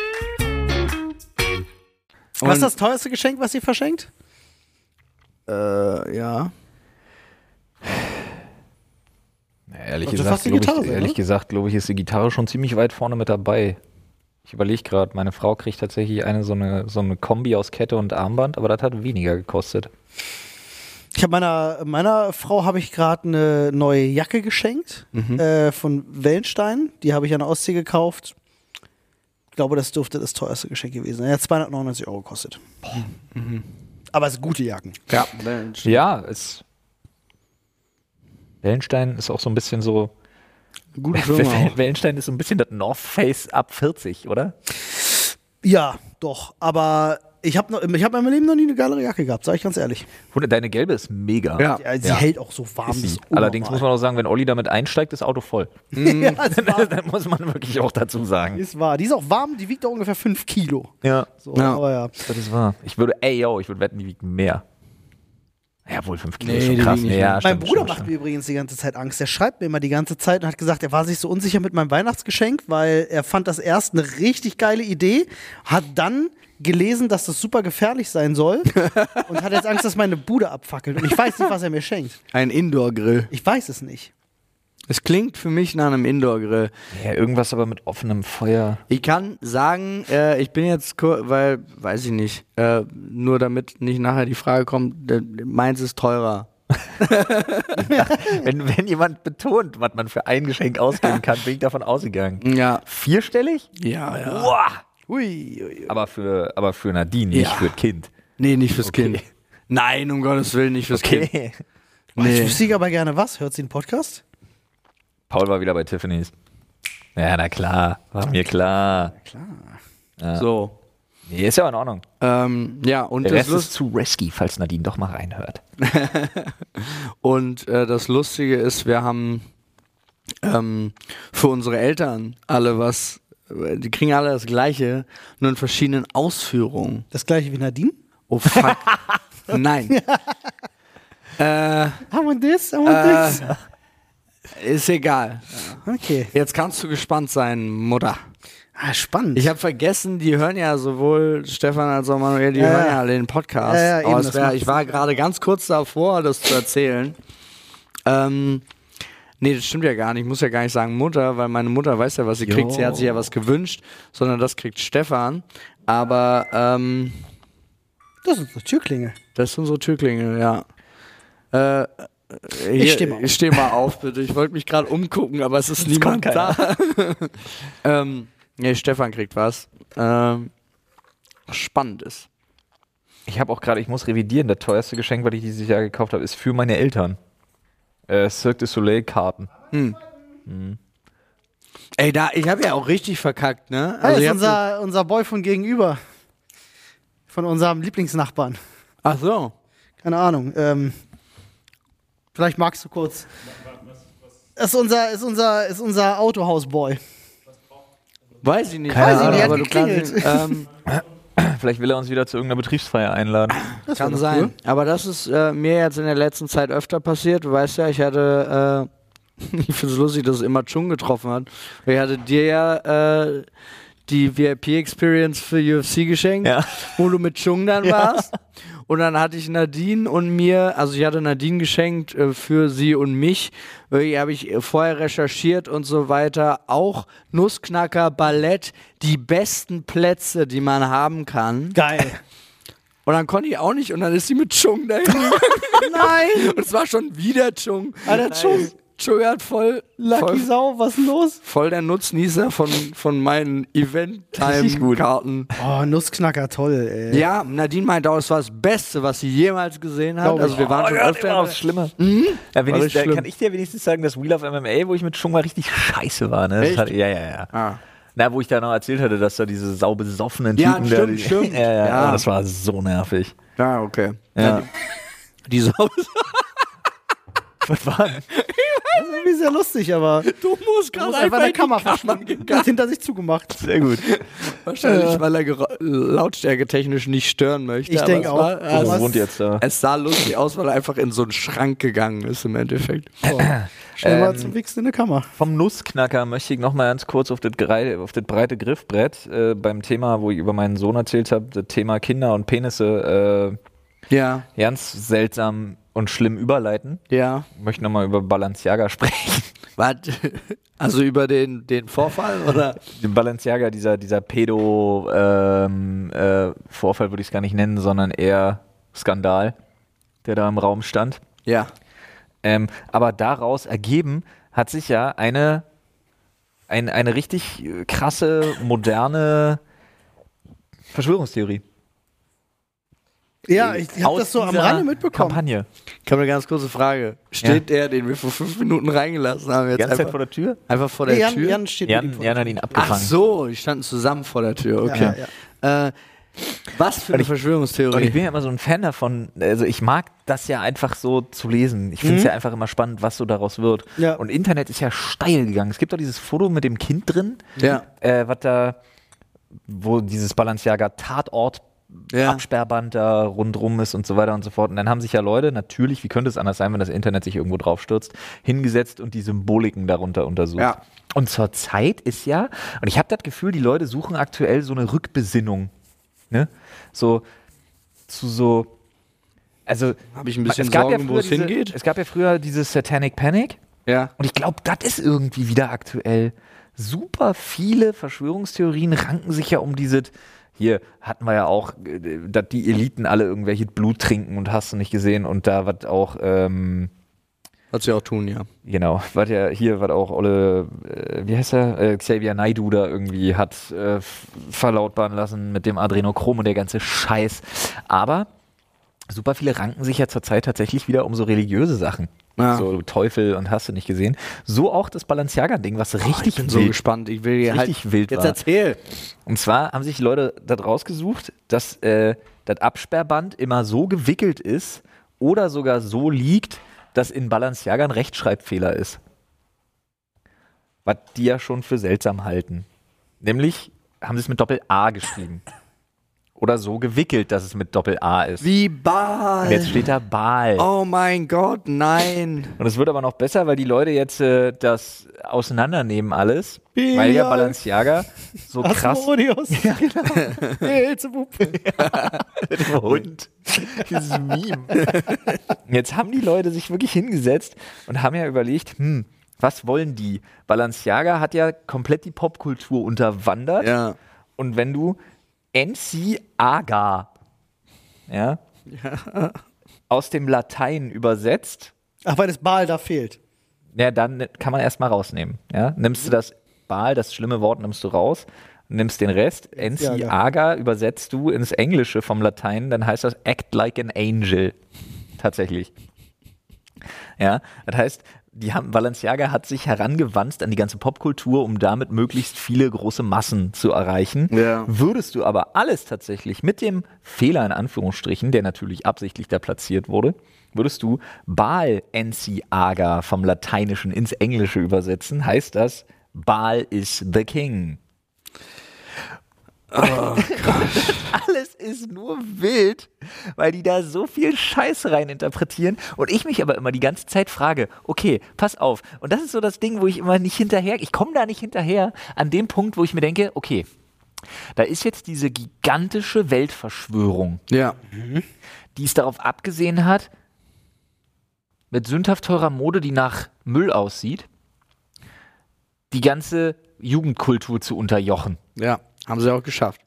Speaker 1: Was ist das teuerste Geschenk, was ihr verschenkt?
Speaker 3: Äh, ja.
Speaker 4: Ja, ehrlich
Speaker 1: ist
Speaker 4: gesagt,
Speaker 1: Gitarre,
Speaker 4: ich, ehrlich gesagt, glaube ich, ist die Gitarre schon ziemlich weit vorne mit dabei. Ich überlege gerade, meine Frau kriegt tatsächlich eine so eine so eine Kombi aus Kette und Armband, aber das hat weniger gekostet.
Speaker 1: Ich habe meiner, meiner Frau habe ich gerade eine neue Jacke geschenkt äh, von Wellenstein. Die habe ich an der Ostsee gekauft. Ich glaube, das dürfte das teuerste Geschenk gewesen sein. Er hat 299 Euro gekostet. Aber es sind gute Jacken.
Speaker 3: Ja,
Speaker 4: Ja, es Wellenstein ist auch so ein bisschen so
Speaker 3: gute [LAUGHS] Firma. auch.
Speaker 4: Wellenstein ist so ein bisschen das North Face ab 40, oder?
Speaker 1: Ja, doch. Aber ich habe ich hab in meinem Leben noch nie eine geilere Jacke gehabt, sage ich ganz ehrlich.
Speaker 4: Deine gelbe ist mega.
Speaker 3: Ja.
Speaker 1: Ja, sie
Speaker 4: Ja.
Speaker 1: hält auch so warm.
Speaker 4: Allerdings muss man auch sagen, wenn Olli damit einsteigt, ist Auto voll. [LAUGHS]
Speaker 1: ja, [LAUGHS]
Speaker 4: das muss man wirklich auch dazu sagen.
Speaker 1: ist wahr. Die ist auch warm, die wiegt auch ungefähr 5 Kilo.
Speaker 4: Ja,
Speaker 1: So,
Speaker 3: Ja.
Speaker 1: Aber ja.
Speaker 4: das ist wahr. Ich würde, ey, yo, ich würde wetten, die wiegen mehr. Ja, wohl 5 Kilo
Speaker 3: Nee,
Speaker 4: ist schon krass. Nee, ja,
Speaker 1: mein
Speaker 4: stimmt,
Speaker 1: Bruder
Speaker 4: stimmt,
Speaker 1: macht
Speaker 4: stimmt.
Speaker 1: mir übrigens die ganze Zeit Angst. Der schreibt mir immer die ganze Zeit und hat gesagt, er war sich so unsicher mit meinem Weihnachtsgeschenk, weil er fand das erst eine richtig geile Idee, hat dann gelesen, dass das super gefährlich sein soll [LAUGHS] und hat jetzt Angst, dass meine Bude abfackelt. Und ich weiß nicht, was er mir schenkt.
Speaker 3: Ein Indoor-Grill.
Speaker 1: Ich weiß es nicht.
Speaker 3: Es klingt für mich nach einem Indoor-Grill.
Speaker 4: Ja, irgendwas aber mit offenem Feuer.
Speaker 3: Ich kann sagen, äh, ich bin jetzt, kur- weil, weiß ich nicht, äh, nur damit nicht nachher die Frage kommt, äh, meins ist teurer. [LAUGHS]
Speaker 4: Wenn, wenn jemand betont, was man für ein Geschenk ausgeben kann, bin ich davon ausgegangen.
Speaker 3: Ja.
Speaker 4: Vierstellig?
Speaker 3: Ja, ja.
Speaker 4: Boah.
Speaker 1: Ui, ui.
Speaker 4: Aber für, aber für Nadine, nicht
Speaker 3: Ja.
Speaker 4: für das Kind.
Speaker 3: Nee, nicht fürs
Speaker 4: Okay.
Speaker 3: Kind. Nein, um Gottes Willen, nicht fürs Kind. [LAUGHS]
Speaker 1: Jetzt
Speaker 3: Nee.
Speaker 1: wüsste ich aber gerne was. Hört sie den Podcast?
Speaker 4: Paul war wieder bei Tiffany's. Ja, na klar. War mir klar.
Speaker 3: So.
Speaker 4: Nee, ist ja in Ordnung.
Speaker 3: Ähm, ja, und
Speaker 4: Der
Speaker 3: das,
Speaker 4: Rest ist zu risky, falls Nadine doch mal reinhört. [LAUGHS]
Speaker 3: und äh, das Lustige ist, wir haben ähm, für unsere Eltern alle was, die kriegen alle das Gleiche, nur in verschiedenen Ausführungen.
Speaker 1: Das gleiche wie Nadine?
Speaker 3: Oh fuck. [LAUGHS] Nein. äh,
Speaker 1: I want this, I want this.
Speaker 3: ist egal.
Speaker 1: Okay.
Speaker 3: Jetzt kannst du gespannt sein, Mutter.
Speaker 1: Ah, spannend.
Speaker 3: Ich habe vergessen, die hören ja sowohl Stefan als auch Manuel, die
Speaker 1: Ja,
Speaker 3: hören
Speaker 1: ja.
Speaker 3: alle den Podcast.
Speaker 1: Ja, ja, eben, das
Speaker 3: wär, ich war gerade ganz kurz davor, das zu erzählen. Ähm, nee, das stimmt ja gar nicht. Ich muss ja gar nicht sagen Mutter, weil meine Mutter weiß ja, was sie kriegt. Sie hat sich ja was gewünscht, sondern das kriegt Stefan. Aber ähm,
Speaker 1: das ist unsere Türklinge.
Speaker 3: das ist unsere Türklingel, ja. Äh, hier,
Speaker 1: Ich steh mal auf.
Speaker 3: Ich steh mal auf, bitte. Ich wollte mich gerade umgucken, aber es ist niemand
Speaker 4: kommt
Speaker 3: da. [LAUGHS] ähm, nee, Stefan kriegt was. Ähm, was spannend ist.
Speaker 4: Ich habe auch gerade, ich muss revidieren, das teuerste Geschenk, was ich dieses Jahr gekauft habe, ist für meine Eltern. Äh, Cirque du Soleil Karten.
Speaker 3: Ey, da, ich habe ja auch richtig verkackt, ne?
Speaker 1: Ah, das ist unser, unser Boy von gegenüber. Von unserem Lieblingsnachbarn.
Speaker 3: Ach so.
Speaker 1: Keine Ahnung. Ähm, vielleicht magst du kurz. Das ist unser, ist unser, ist unser Autohausboy.
Speaker 3: Weiß ich nicht.
Speaker 4: Keine
Speaker 3: aber,
Speaker 4: Ahnung,
Speaker 3: aber du
Speaker 1: geklingelt.
Speaker 3: kannst, ähm, [LAUGHS]
Speaker 4: Vielleicht will er uns wieder zu irgendeiner Betriebsfeier einladen.
Speaker 1: Das
Speaker 3: Kann sein.
Speaker 1: cool.
Speaker 3: Aber das ist äh, mir jetzt in der letzten Zeit öfter passiert. Du weißt ja, ich hatte, äh, [LAUGHS] ich finde es lustig, dass es immer Chung getroffen hat. Ich hatte dir ja äh, die VIP-Experience für UFC geschenkt,
Speaker 4: Ja.
Speaker 3: wo du mit Chung dann warst. [LAUGHS] Und dann hatte ich Nadine und mir, also ich hatte Nadine geschenkt äh, für sie und mich. Wirklich habe ich äh, vorher recherchiert und so weiter. Auch Nussknacker, Ballett, die besten Plätze, die man haben kann.
Speaker 1: Geil. [LAUGHS]
Speaker 3: Und dann konnte ich auch nicht und dann ist sie mit Chung dahin. [LAUGHS] [LAUGHS] Nein! Und es war schon wieder Chung.
Speaker 1: Alter, Chung.
Speaker 3: Hat voll,
Speaker 1: Lucky
Speaker 3: voll,
Speaker 1: Sau, was ist los?
Speaker 3: voll der Nutznießer von, von meinen. Event-Time-Karten.
Speaker 1: Oh, Nussknacker, toll, ey.
Speaker 3: Ja, Nadine meinte auch, es war das Beste, was sie jemals gesehen hat.
Speaker 1: Glaub ich.
Speaker 3: Also wir waren schon öfter.
Speaker 4: aufs Schlimme. Ja,
Speaker 3: War
Speaker 4: wenigstens,
Speaker 3: schlimm.
Speaker 4: kann ich dir wenigstens sagen, dass Wheel of MMA, wo ich mit schon mal richtig scheiße war, ne? Hat, ja, ja, ja.
Speaker 3: Ah.
Speaker 4: Na, wo ich da noch erzählt hatte, dass da diese saubesoffenen
Speaker 3: Ja,
Speaker 4: Typen
Speaker 3: stimmt,
Speaker 4: da, die,
Speaker 3: stimmt. [LAUGHS]
Speaker 4: Ja, ja,
Speaker 3: Ja.
Speaker 4: Oh, das war so nervig.
Speaker 3: Ja, okay.
Speaker 4: Ja.
Speaker 3: Die [LAUGHS] Sau.
Speaker 4: Was war denn?
Speaker 1: Das ist irgendwie sehr lustig, aber
Speaker 3: Du musst
Speaker 1: du
Speaker 3: gerade
Speaker 1: musst einfach
Speaker 3: in
Speaker 1: eine
Speaker 3: die
Speaker 1: Kammer
Speaker 3: gegangen.
Speaker 1: Hat hinter sich zugemacht.
Speaker 4: Sehr gut.
Speaker 3: Wahrscheinlich, weil er gera- lautstärketechnisch nicht stören möchte.
Speaker 1: Ich
Speaker 3: aber
Speaker 1: denk
Speaker 3: es
Speaker 1: auch.
Speaker 3: War,
Speaker 1: Wo
Speaker 3: ja,
Speaker 4: Wo
Speaker 3: es,
Speaker 4: wohnt jetzt da?
Speaker 3: es sah lustig aus, weil er einfach in so einen Schrank gegangen ist im Endeffekt.
Speaker 1: Schnell mal
Speaker 4: Ähm,
Speaker 1: zum Wichsen in der Kammer.
Speaker 4: Vom Nussknacker möchte ich noch mal ganz kurz auf das, auf das breite Griffbrett äh, beim Thema, wo ich über meinen Sohn erzählt habe, das Thema Kinder und Penisse
Speaker 3: Ja,
Speaker 4: äh, ganz seltsam und schlimm überleiten.
Speaker 3: ja.
Speaker 4: Ich möchte noch mal über Balenciaga sprechen. [LAUGHS]
Speaker 3: Was? Also über den, den Vorfall oder? [LAUGHS]
Speaker 4: Den Balenciaga, dieser, dieser Pedo-Vorfall ähm, äh, Vorfall würde ich es gar nicht nennen, sondern eher Skandal, der da im Raum stand.
Speaker 3: Ja.
Speaker 4: Ähm, aber daraus ergeben hat sich ja eine, ein, eine richtig krasse, moderne Verschwörungstheorie.
Speaker 1: Ja, ich habe das so am Rande mitbekommen.
Speaker 4: Kampagne.
Speaker 3: Ich habe eine ganz kurze Frage. Steht der, den wir vor fünf Minuten reingelassen haben, jetzt
Speaker 4: Zeit
Speaker 3: einfach,
Speaker 4: vor der Tür?
Speaker 3: einfach vor der
Speaker 1: Jan,
Speaker 3: Tür?
Speaker 1: Jan steht
Speaker 4: Jan,
Speaker 1: vor
Speaker 4: Jan hat ihn
Speaker 3: Ach
Speaker 4: abgefangen.
Speaker 3: so, die standen zusammen vor der Tür, okay.
Speaker 1: Ja,
Speaker 3: Äh, was für eine
Speaker 4: Und ich
Speaker 3: Verschwörungstheorie?
Speaker 4: bin ja immer so ein Fan davon, also ich mag das ja einfach so zu lesen. Ich finde es ja einfach immer spannend, was so daraus wird.
Speaker 1: Ja.
Speaker 4: Und Internet ist ja steil gegangen. Es gibt doch dieses Foto mit dem Kind drin,
Speaker 3: ja.
Speaker 4: äh, was da, wo dieses Balenciaga Tatort
Speaker 3: Ja.
Speaker 4: Absperrband da rundrum ist und so weiter und so fort. Und dann haben sich ja Leute, natürlich, wie könnte es anders sein, wenn das Internet sich irgendwo drauf stürzt, hingesetzt und die Symboliken darunter untersucht.
Speaker 3: Ja.
Speaker 4: Und zur Zeit ist ja, und ich habe das Gefühl, die Leute suchen aktuell so eine Rückbesinnung. Ne? So zu so, also
Speaker 3: Habe ich ein bisschen
Speaker 4: es gab
Speaker 3: Sorgen,
Speaker 4: ja
Speaker 3: wo
Speaker 4: früher
Speaker 3: es hingeht?
Speaker 4: Es gab ja früher diese Satanic Panic.
Speaker 3: Ja.
Speaker 4: Und ich glaube, das ist irgendwie wieder aktuell. Super viele Verschwörungstheorien ranken sich ja um dieses. Hier hatten wir ja auch, äh, dass die Eliten alle irgendwelche Blut trinken und hast du nicht gesehen und da was auch, ähm,
Speaker 3: Was sie auch tun, ja.
Speaker 4: genau, was ja hier, was auch Olle, äh, wie heißt er, äh, Xavier Naidu da irgendwie hat äh, verlautbaren lassen mit dem Adrenochrom und der ganze Scheiß. Aber super viele ranken sich ja zurzeit tatsächlich wieder um so religiöse Sachen.
Speaker 3: Ja.
Speaker 4: So Teufel und hast du nicht gesehen. So auch das Balenciaga-Ding, was richtig
Speaker 3: Ich bin so
Speaker 4: wild,
Speaker 3: gespannt. Ich will hier halt.
Speaker 4: richtig wild
Speaker 3: Jetzt
Speaker 4: war.
Speaker 3: erzähl.
Speaker 4: Und zwar haben sich Leute da rausgesucht, dass äh, das Absperrband immer so gewickelt ist oder sogar so liegt, dass in Balenciaga ein Rechtschreibfehler ist. Was die ja schon für seltsam halten. Nämlich haben sie es mit Doppel-A geschrieben. Oder so gewickelt, dass es mit Doppel-A ist.
Speaker 3: Wie Ball.
Speaker 4: Und jetzt steht da Baal.
Speaker 3: Oh mein Gott, nein.
Speaker 4: Und es wird aber noch besser, weil die Leute jetzt äh, das auseinandernehmen alles. Weil ja. Balenciaga so krass
Speaker 1: Asmodeus. [LAUGHS] Ja, genau. Beelzebub. [LAUGHS]
Speaker 4: Hund. Dieses Meme. Jetzt haben die Leute sich wirklich hingesetzt und haben ja überlegt, hm, was wollen die? Balenciaga hat ja komplett die Popkultur unterwandert.
Speaker 3: Ja.
Speaker 4: Und wenn du NC Aga ja, aus dem Latein übersetzt,
Speaker 1: Ach, weil das Baal da fehlt.
Speaker 4: ja, dann kann man erstmal rausnehmen. Ja? Nimmst du das Baal, das schlimme Wort, nimmst du raus, nimmst den Rest, NC
Speaker 1: Ja, ja.
Speaker 4: Aga übersetzt du ins Englische vom Latein, dann heißt das Act like an Angel. Tatsächlich. Ja, das heißt, die haben, Balenciaga hat sich herangewandt an die ganze Popkultur, um damit möglichst viele große Massen zu erreichen.
Speaker 3: Ja.
Speaker 4: Würdest du aber alles tatsächlich mit dem Fehler in Anführungsstrichen, der natürlich absichtlich da platziert wurde, würdest du Baal Aga vom Lateinischen ins Englische übersetzen, heißt das Baal is the King. [LAUGHS] Alles ist nur wild, weil die da so viel Scheiß rein interpretieren und ich mich aber immer die ganze Zeit frage, okay, pass auf. Und das ist so das Ding, wo ich immer nicht hinterher, ich komme da nicht hinterher an dem Punkt, wo ich mir denke, okay, da ist jetzt diese gigantische Weltverschwörung,
Speaker 3: Ja.
Speaker 4: die es darauf abgesehen hat, mit sündhaft teurer Mode, die nach Müll aussieht, die ganze Jugendkultur zu unterjochen.
Speaker 3: Ja. Haben sie auch geschafft.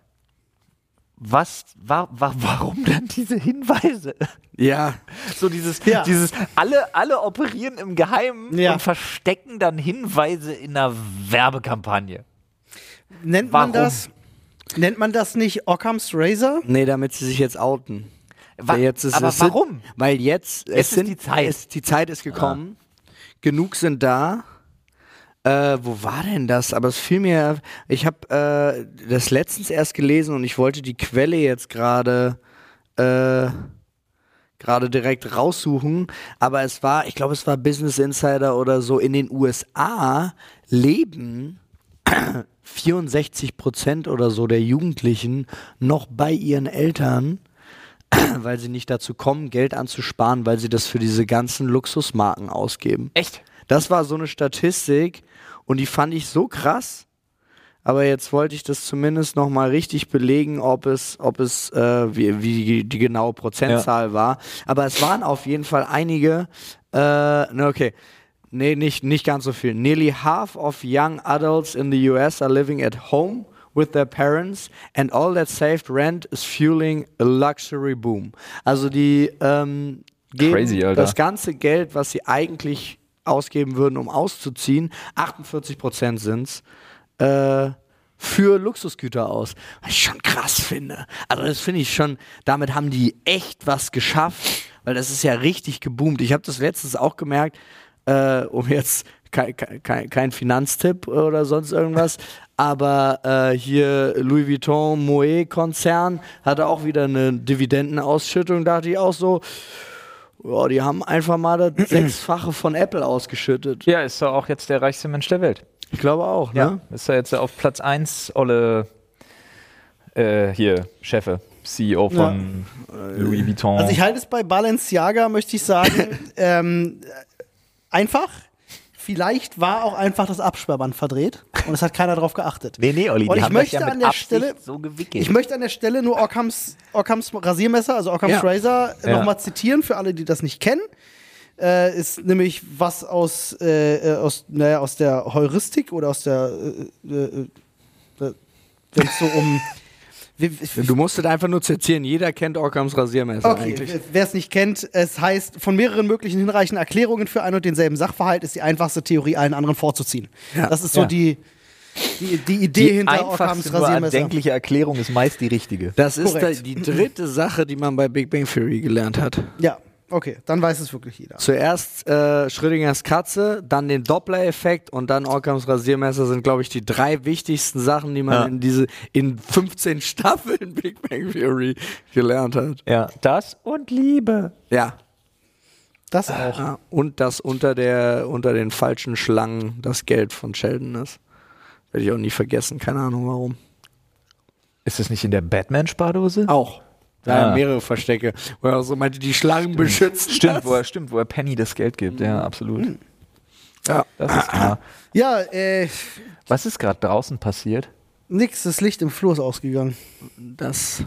Speaker 4: Was, wa, wa, warum dann diese Hinweise?
Speaker 3: Ja.
Speaker 4: So dieses,
Speaker 1: Ja.
Speaker 4: dieses, alle, alle operieren im Geheimen
Speaker 1: Ja.
Speaker 4: und verstecken dann Hinweise in einer Werbekampagne.
Speaker 1: Nennt
Speaker 4: Warum?
Speaker 1: man das? Nennt man das nicht Occam's Razor?
Speaker 3: Nee, damit sie sich jetzt outen.
Speaker 4: Wa
Speaker 3: jetzt ist,
Speaker 4: aber
Speaker 3: es sind-
Speaker 4: warum?
Speaker 3: Weil jetzt, es
Speaker 4: ist
Speaker 3: sind,
Speaker 4: die Zeit.
Speaker 3: Es, die Zeit ist gekommen. Genug sind da. Äh, wo war denn das? Aber es fiel mir, ich habe äh, das letztens erst gelesen und ich wollte die Quelle jetzt gerade äh, gerade direkt raussuchen. Aber es war, ich glaube, es war Business Insider oder so. In den USA leben [CLEARS THROAT] 64 Prozent oder so der Jugendlichen noch bei ihren Eltern, [CLEARS THROAT] weil sie nicht dazu kommen, Geld anzusparen, weil sie das für diese ganzen Luxusmarken ausgeben.
Speaker 4: Echt?
Speaker 3: Das war so eine Statistik und die fand ich so krass. Aber jetzt wollte ich das zumindest nochmal richtig belegen, ob es, ob es, äh, wie, wie die, die genaue Prozentzahl war. Aber es waren auf jeden Fall einige, äh, ne, okay. Nee, nicht, nicht ganz so viel. Nearly half of young adults in the US are living at home with their parents and all that saved rent is fueling a luxury boom. Also die ähm, geben
Speaker 4: Crazy,
Speaker 3: das ganze Geld, was sie eigentlich ausgeben würden, um auszuziehen, 48 Prozent sind's, äh, für Luxusgüter aus. Was ich schon krass finde. Also das finde ich schon, damit haben die echt was geschafft, weil das ist ja richtig geboomt. Ich habe das letztens auch gemerkt, äh, um jetzt kein, kein, kein Finanztipp oder sonst irgendwas, aber äh, hier Louis Vuitton Moet Konzern hatte auch wieder eine Dividendenausschüttung, dachte ich auch so, ja, die haben einfach mal das [CLEARS THROAT] Sechsfache von Apple ausgeschüttet.
Speaker 4: Ja, ist doch auch jetzt der reichste Mensch der Welt.
Speaker 3: Ich glaube auch, ne?
Speaker 4: Ist er jetzt auf Platz 1, Olle, äh, hier, Chefe, CEO von Louis Vuitton.
Speaker 1: Also ich halte es bei Balenciaga, möchte ich sagen, [LAUGHS] ähm, einfach. Vielleicht war auch einfach das Absperrband verdreht und es hat keiner darauf geachtet.
Speaker 4: nee, nee, Olli,
Speaker 1: Und ich
Speaker 4: haben das
Speaker 1: möchte
Speaker 4: ja mit
Speaker 1: an der
Speaker 4: Absicht
Speaker 1: Stelle,
Speaker 4: so gewickelt.
Speaker 1: ich möchte an der Stelle nur Occams, Occams Rasiermesser, also Occams
Speaker 3: Ja.
Speaker 1: Razor,
Speaker 4: Ja.
Speaker 1: nochmal zitieren für alle, die das nicht kennen. äh, ist nämlich was aus, äh, äh, aus, naja, aus der Heuristik oder aus der, äh, äh, äh, wenn es so um.
Speaker 3: Du musstet einfach nur zitieren, jeder kennt Occams Rasiermesser
Speaker 1: Okay,
Speaker 3: eigentlich.
Speaker 1: wer es nicht kennt, es heißt, von mehreren möglichen hinreichenden Erklärungen für einen und denselben Sachverhalt ist die einfachste Theorie allen anderen vorzuziehen.
Speaker 3: Ja.
Speaker 1: Das ist so
Speaker 4: Ja.
Speaker 1: die, die, die Idee
Speaker 4: Die
Speaker 1: hinter
Speaker 4: nur
Speaker 1: Rasiermesser.
Speaker 4: erdenkliche Erklärung ist meist die richtige.
Speaker 3: Das ist
Speaker 1: Korrekt.
Speaker 3: die dritte Sache, die man bei Big Bang Theory gelernt hat.
Speaker 1: Ja, okay, dann weiß es wirklich jeder.
Speaker 3: Zuerst äh, Schrödingers Katze, dann den Doppler-Effekt und dann Occams Rasiermesser sind, glaube ich, die drei wichtigsten Sachen, die man
Speaker 4: Ja.
Speaker 3: in diese in 15 [LAUGHS] Staffeln Big Bang Theory gelernt hat.
Speaker 4: Ja, das und Liebe.
Speaker 3: Ja.
Speaker 1: Das auch.
Speaker 3: ja. Und dass unter der unter den falschen Schlangen das Geld von Sheldon ist. Werde ich auch nie vergessen, keine Ahnung warum.
Speaker 4: Ist es nicht in der Batman-Spardose?
Speaker 3: Auch. Da
Speaker 4: Ah.
Speaker 3: mehrere Verstecke. Wo er auch so meinte, die Schlangen beschützen.
Speaker 4: Stimmt,
Speaker 3: das.
Speaker 4: wo er, stimmt, wo er Penny das Geld gibt. Ja, absolut.
Speaker 3: Ja.
Speaker 4: Das ist klar.
Speaker 1: Ja, äh,
Speaker 4: Was ist gerade draußen passiert?
Speaker 1: nix, das Licht im Flur ist ausgegangen.
Speaker 3: Das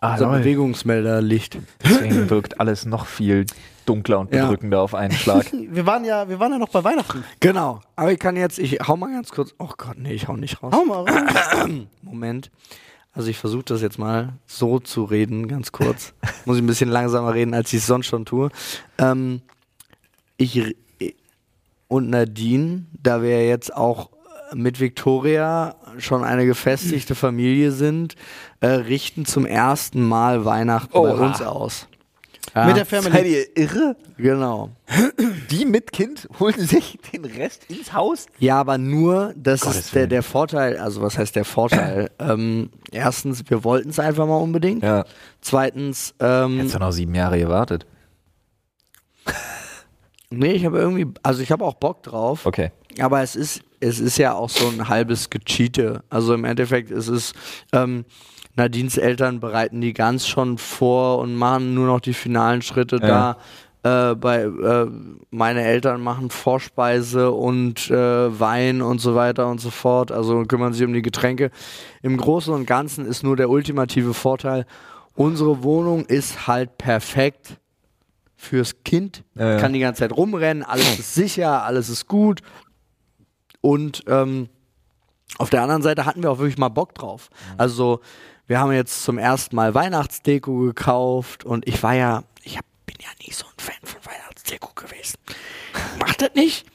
Speaker 4: Ah,
Speaker 3: unser Bewegungsmelderlicht.
Speaker 4: Deswegen wirkt alles noch viel dunkler und
Speaker 3: Ja.
Speaker 4: bedrückender auf einen Schlag. [LAUGHS]
Speaker 1: Wir waren ja, wir waren ja noch bei Weihnachten.
Speaker 3: Genau. Aber ich kann jetzt, ich hau mal ganz kurz. Oh Gott, nee, ich hau nicht raus.
Speaker 1: Hau mal rein. [COUGHS]
Speaker 3: Moment. Also ich versuche das jetzt mal so zu reden, ganz kurz. [LAUGHS] Muss ich ein bisschen langsamer reden, als ich es sonst schon tue. Ähm, ich r- und Nadine, da wir jetzt auch mit Victoria schon eine gefestigte Familie sind, äh, richten zum ersten Mal Weihnachten bei
Speaker 4: Oha.
Speaker 3: uns aus. Ja,
Speaker 1: Mit der Family.
Speaker 4: Seid ihr irre?
Speaker 3: genau.
Speaker 4: Die mit Kind holen sich den Rest ins Haus?
Speaker 3: Ja, aber nur, das
Speaker 4: Gottes
Speaker 3: ist der, der Vorteil, also was heißt der Vorteil? ähm, erstens, wir wollten es einfach mal unbedingt.
Speaker 4: Ja.
Speaker 3: Zweitens, ähm,
Speaker 4: Jetzt noch sieben Jahre gewartet.
Speaker 3: nee, ich habe irgendwie, also ich habe auch Bock drauf,
Speaker 4: Okay.
Speaker 3: aber es ist, es ist ja auch so ein halbes Gecheate. Also im Endeffekt ist es, ähm, Nadines Eltern bereiten die ganz schon vor und machen nur noch die finalen Schritte
Speaker 4: Ja.
Speaker 3: da. Äh, bei äh, meine Eltern machen Vorspeise und äh, Wein und so weiter und so fort. Also kümmern sich um die Getränke. Im Großen und Ganzen ist nur der ultimative Vorteil. Unsere Wohnung ist halt perfekt fürs Kind.
Speaker 4: Ja, ja.
Speaker 3: Kann die ganze Zeit rumrennen, alles ist sicher, alles ist gut. Und ähm, auf der anderen Seite hatten wir auch wirklich mal Bock drauf. Also wir haben jetzt zum ersten Mal Weihnachtsdeko gekauft und ich war ja, ich hab, bin ja nie so ein Fan von Weihnachtsdeko gewesen. Macht das nicht?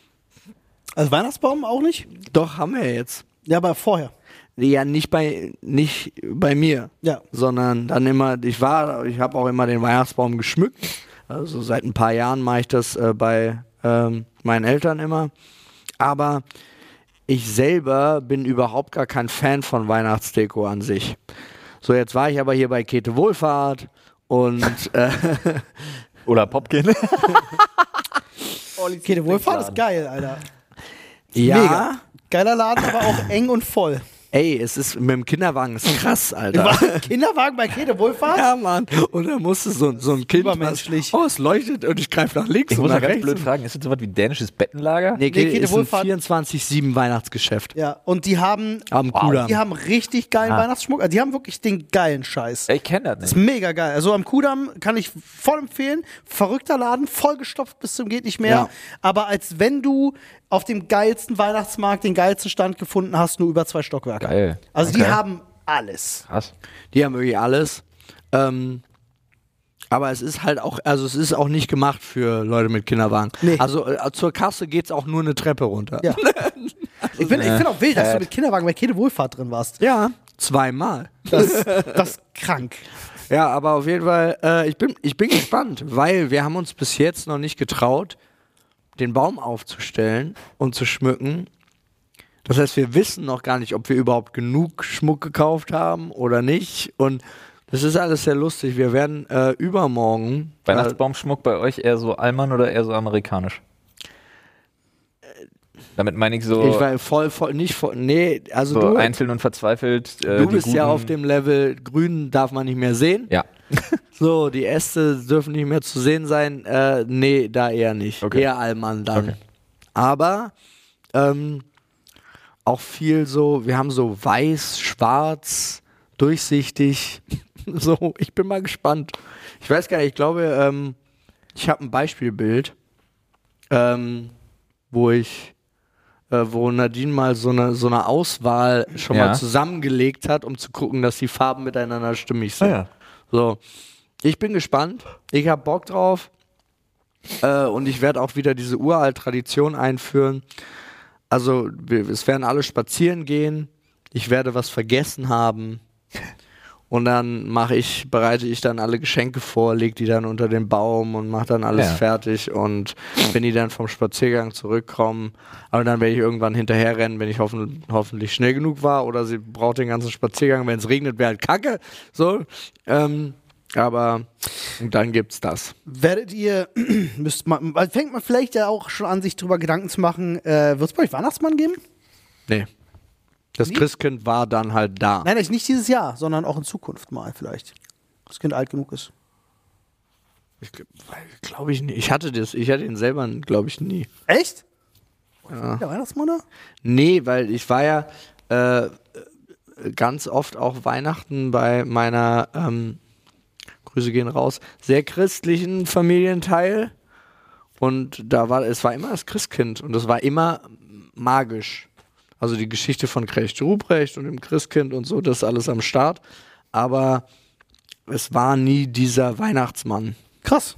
Speaker 1: Also Weihnachtsbaum auch nicht?
Speaker 3: Doch, haben wir jetzt.
Speaker 1: Ja, aber vorher.
Speaker 3: Ja, nicht bei, nicht bei mir,
Speaker 1: Ja.
Speaker 3: sondern dann immer, ich war, ich habe auch immer den Weihnachtsbaum geschmückt. Also seit ein paar Jahren mache ich das äh, bei ähm, meinen Eltern immer. Aber ich selber bin überhaupt gar kein Fan von Weihnachtsdeko an sich. So, jetzt war ich aber hier bei Käthe Wohlfahrt und [LAUGHS] äh,
Speaker 4: Oder Popkin.
Speaker 1: Okay, der Wohlfahrt ist geil, Alter.
Speaker 3: ja,
Speaker 1: Mega. Geiler Laden, aber auch eng und voll.
Speaker 3: Ey, es ist mit dem Kinderwagen ist krass, Alter.
Speaker 1: Kinderwagen bei Käthe Wohlfahrt?
Speaker 3: Ja, Mann. Und da musste so, so ein Kind.
Speaker 1: Übermenschlich.
Speaker 3: Was, oh, es leuchtet und ich greife nach links
Speaker 4: Ich
Speaker 3: und
Speaker 4: muss
Speaker 3: nach
Speaker 4: mal ganz
Speaker 3: rechts.
Speaker 4: blöd fragen, ist das sowas wie dänisches Bettenlager?
Speaker 3: Nee,
Speaker 1: Nee,
Speaker 3: Käthe
Speaker 1: Käthe
Speaker 3: ist
Speaker 1: Wohlfahrt-
Speaker 3: 24-7 Weihnachtsgeschäft.
Speaker 1: Ja, und die haben,
Speaker 3: Am Kudamm.
Speaker 1: die haben richtig geilen
Speaker 4: Ah.
Speaker 1: Weihnachtsschmuck. Also die haben wirklich den geilen Scheiß.
Speaker 4: Ich kenne das
Speaker 1: Das ist
Speaker 4: nicht.
Speaker 1: mega geil. Also am Kudamm kann ich voll empfehlen. Verrückter Laden, vollgestopft bis zum geht nicht mehr.
Speaker 3: Ja.
Speaker 1: Aber als wenn du auf dem geilsten Weihnachtsmarkt den geilsten Stand gefunden hast, nur über zwei Stockwerke.
Speaker 4: Geil.
Speaker 1: Also die
Speaker 4: Okay.
Speaker 1: haben alles.
Speaker 4: Krass.
Speaker 3: Die haben wirklich alles. Ähm, aber es ist halt auch, also es ist auch nicht gemacht für Leute mit Kinderwagen.
Speaker 1: Nee.
Speaker 3: Also äh, zur Kasse geht es auch nur eine Treppe runter.
Speaker 1: Ja. [LAUGHS] ich finde ich find auch wild, dass du
Speaker 4: Fett.
Speaker 1: mit Kinderwagen bei Käthe Wohlfahrt drin warst.
Speaker 3: Ja, zweimal.
Speaker 1: Das, das ist krank.
Speaker 3: Ja, aber auf jeden Fall, äh, ich, bin, ich bin gespannt, weil wir haben uns bis jetzt noch nicht getraut, den Baum aufzustellen und zu schmücken. Das heißt, wir wissen noch gar nicht, ob wir überhaupt genug Schmuck gekauft haben oder nicht. Und das ist alles sehr lustig. Wir werden äh, übermorgen. Äh,
Speaker 4: Weihnachtsbaumschmuck bei euch eher so Allmann oder eher so amerikanisch? Damit meine ich so,
Speaker 3: ich war voll, voll, nicht voll. Nee, also
Speaker 4: so
Speaker 3: du,
Speaker 4: einzeln und verzweifelt. Äh,
Speaker 3: du bist ja auf dem Level, grün darf man nicht mehr sehen.
Speaker 4: Ja. [LAUGHS]
Speaker 3: So, die Äste dürfen nicht mehr zu sehen sein. Äh, nee, da eher nicht.
Speaker 4: Okay.
Speaker 3: Eher Allmann dann.
Speaker 4: Okay.
Speaker 3: Aber ähm, auch viel so, wir haben so weiß, schwarz, durchsichtig. [LAUGHS] so, ich bin mal gespannt. Ich weiß gar nicht, ich glaube, ähm, ich habe ein Beispielbild, ähm, wo ich, äh, wo Nadine mal so eine, so eine Auswahl schon
Speaker 4: Ja.
Speaker 3: mal zusammengelegt hat, um zu gucken, dass die Farben miteinander stimmig sind.
Speaker 4: Ah ja.
Speaker 3: So, ich bin gespannt. Ich habe Bock drauf. Äh, und ich werde auch wieder diese uralt Tradition einführen. Also, wir, es werden alle spazieren gehen. Ich werde was vergessen haben. Und dann mache ich, bereite ich dann alle Geschenke vor, lege die dann unter den Baum und mache dann alles
Speaker 4: Ja.
Speaker 3: fertig. Und wenn die dann vom Spaziergang zurückkommen, aber dann werde ich irgendwann hinterherrennen, wenn ich hoffen, hoffentlich schnell genug war. Oder sie braucht den ganzen Spaziergang. Wenn es regnet, wäre halt Kacke. So. Ähm, aber und dann gibt's das.
Speaker 1: Werdet ihr, [CLEARS THROAT] müsst man, fängt man vielleicht ja auch schon an, sich drüber Gedanken zu machen, äh, wird es bei euch Weihnachtsmann geben?
Speaker 3: Nee. Das
Speaker 1: Nie?
Speaker 3: Christkind war dann halt da.
Speaker 1: Nein, nicht dieses Jahr, sondern auch in Zukunft mal vielleicht. Das Kind alt genug ist.
Speaker 3: Ich glaube ich nicht. Ich hatte das, ich hatte ihn selber, glaube ich, nie.
Speaker 1: Echt?
Speaker 3: Ja.
Speaker 1: Der Weihnachtsmann?
Speaker 3: Nee, weil ich war ja äh, ganz oft auch Weihnachten bei meiner, ähm, Grüße gehen raus, sehr christlichen Familienteil. Und da war, es war immer das Christkind und es war immer magisch. Also die Geschichte von Krecht Ruprecht und dem Christkind und so, das ist alles am Start. Aber es war nie dieser Weihnachtsmann.
Speaker 1: Krass.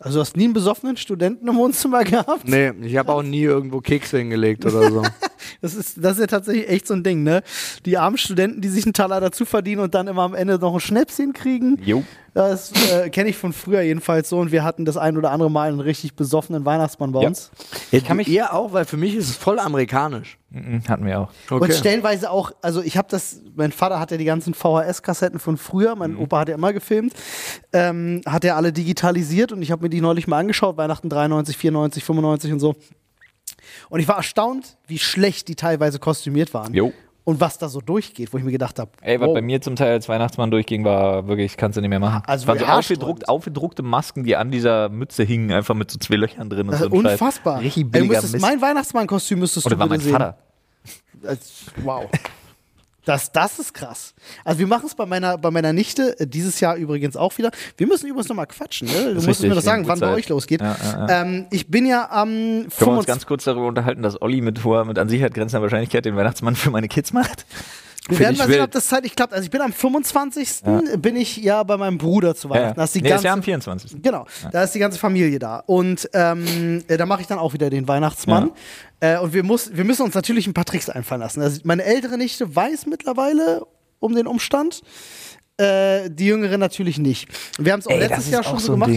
Speaker 1: Also du hast nie einen besoffenen Studenten im Wohnzimmer gehabt?
Speaker 3: Nee, ich habe auch nie irgendwo Kekse hingelegt oder so. [LAUGHS]
Speaker 1: Das ist, das ist ja tatsächlich echt so ein Ding, ne? Die armen Studenten, die sich einen Taler dazu verdienen und dann immer am Ende noch ein Schnäpschen kriegen.
Speaker 4: Jo.
Speaker 1: Das äh, kenne ich von früher jedenfalls so und wir hatten das ein oder andere Mal einen richtig besoffenen Weihnachtsmann bei
Speaker 4: Ja.
Speaker 1: uns.
Speaker 3: Ich
Speaker 4: kann mich-
Speaker 3: Ihr auch, weil für mich ist es voll amerikanisch.
Speaker 4: Mhm, Hatten wir auch.
Speaker 1: Und stellenweise auch, also ich habe das, mein Vater hat ja die ganzen VHS-Kassetten von früher, mein Opa hat ja immer gefilmt, ähm, hat er alle digitalisiert und ich habe mir die neulich mal angeschaut, Weihnachten 93, 94, 95 und so. Und ich war erstaunt, wie schlecht die teilweise kostümiert waren.
Speaker 4: Jo.
Speaker 1: Und was da so durchgeht, wo ich mir gedacht habe,
Speaker 4: Ey, was bei mir zum Teil als Weihnachtsmann durchging, war wirklich, kannst du nicht mehr machen.
Speaker 1: Also
Speaker 4: waren so
Speaker 1: haarsträubend.
Speaker 4: aufgedruckt, aufgedruckte Masken, die an dieser Mütze hingen, einfach mit so zwei Löchern drin und
Speaker 1: das
Speaker 4: so
Speaker 1: unfassbar.
Speaker 4: Richtig
Speaker 1: Ey, du
Speaker 4: billiger
Speaker 1: müsstest,
Speaker 4: Mist.
Speaker 1: mein Weihnachtsmann-Kostüm müsstest
Speaker 4: Oder
Speaker 1: du
Speaker 4: war mein
Speaker 1: sehen.
Speaker 4: Vater.
Speaker 1: Wow. [LAUGHS] Das, das ist krass. Also wir machen es bei meiner, bei meiner Nichte, äh, dieses Jahr übrigens auch wieder. Wir müssen übrigens nochmal quatschen, ne? Du musstest mir das sagen, wann bei
Speaker 4: Uhrzeit.
Speaker 1: euch losgeht.
Speaker 4: Ja, ja,
Speaker 1: Ähm, ich bin ja am
Speaker 4: Können wir uns
Speaker 1: 25.
Speaker 4: ganz kurz darüber unterhalten, dass Olli mit hoher, mit an Sicherheit grenzender Wahrscheinlichkeit den Weihnachtsmann für meine Kids macht?
Speaker 1: Wir werden
Speaker 3: ich
Speaker 1: mal sehen, ob das zeitlich klappt. Also ich bin am 25. bin ich ja bei meinem Bruder zu Weihnachten. Da ist die
Speaker 4: nee, ist
Speaker 1: ganze,
Speaker 4: ja am 24.
Speaker 1: Genau, da ist die ganze Familie da. Und ähm, äh, da mache ich dann auch wieder den Weihnachtsmann. Äh, und wir, muss, wir müssen uns natürlich ein paar Tricks einfallen lassen. Also meine ältere Nichte weiß mittlerweile um den Umstand. Äh, die jüngere natürlich nicht. Wir haben es auch letztes Jahr schon so gemacht.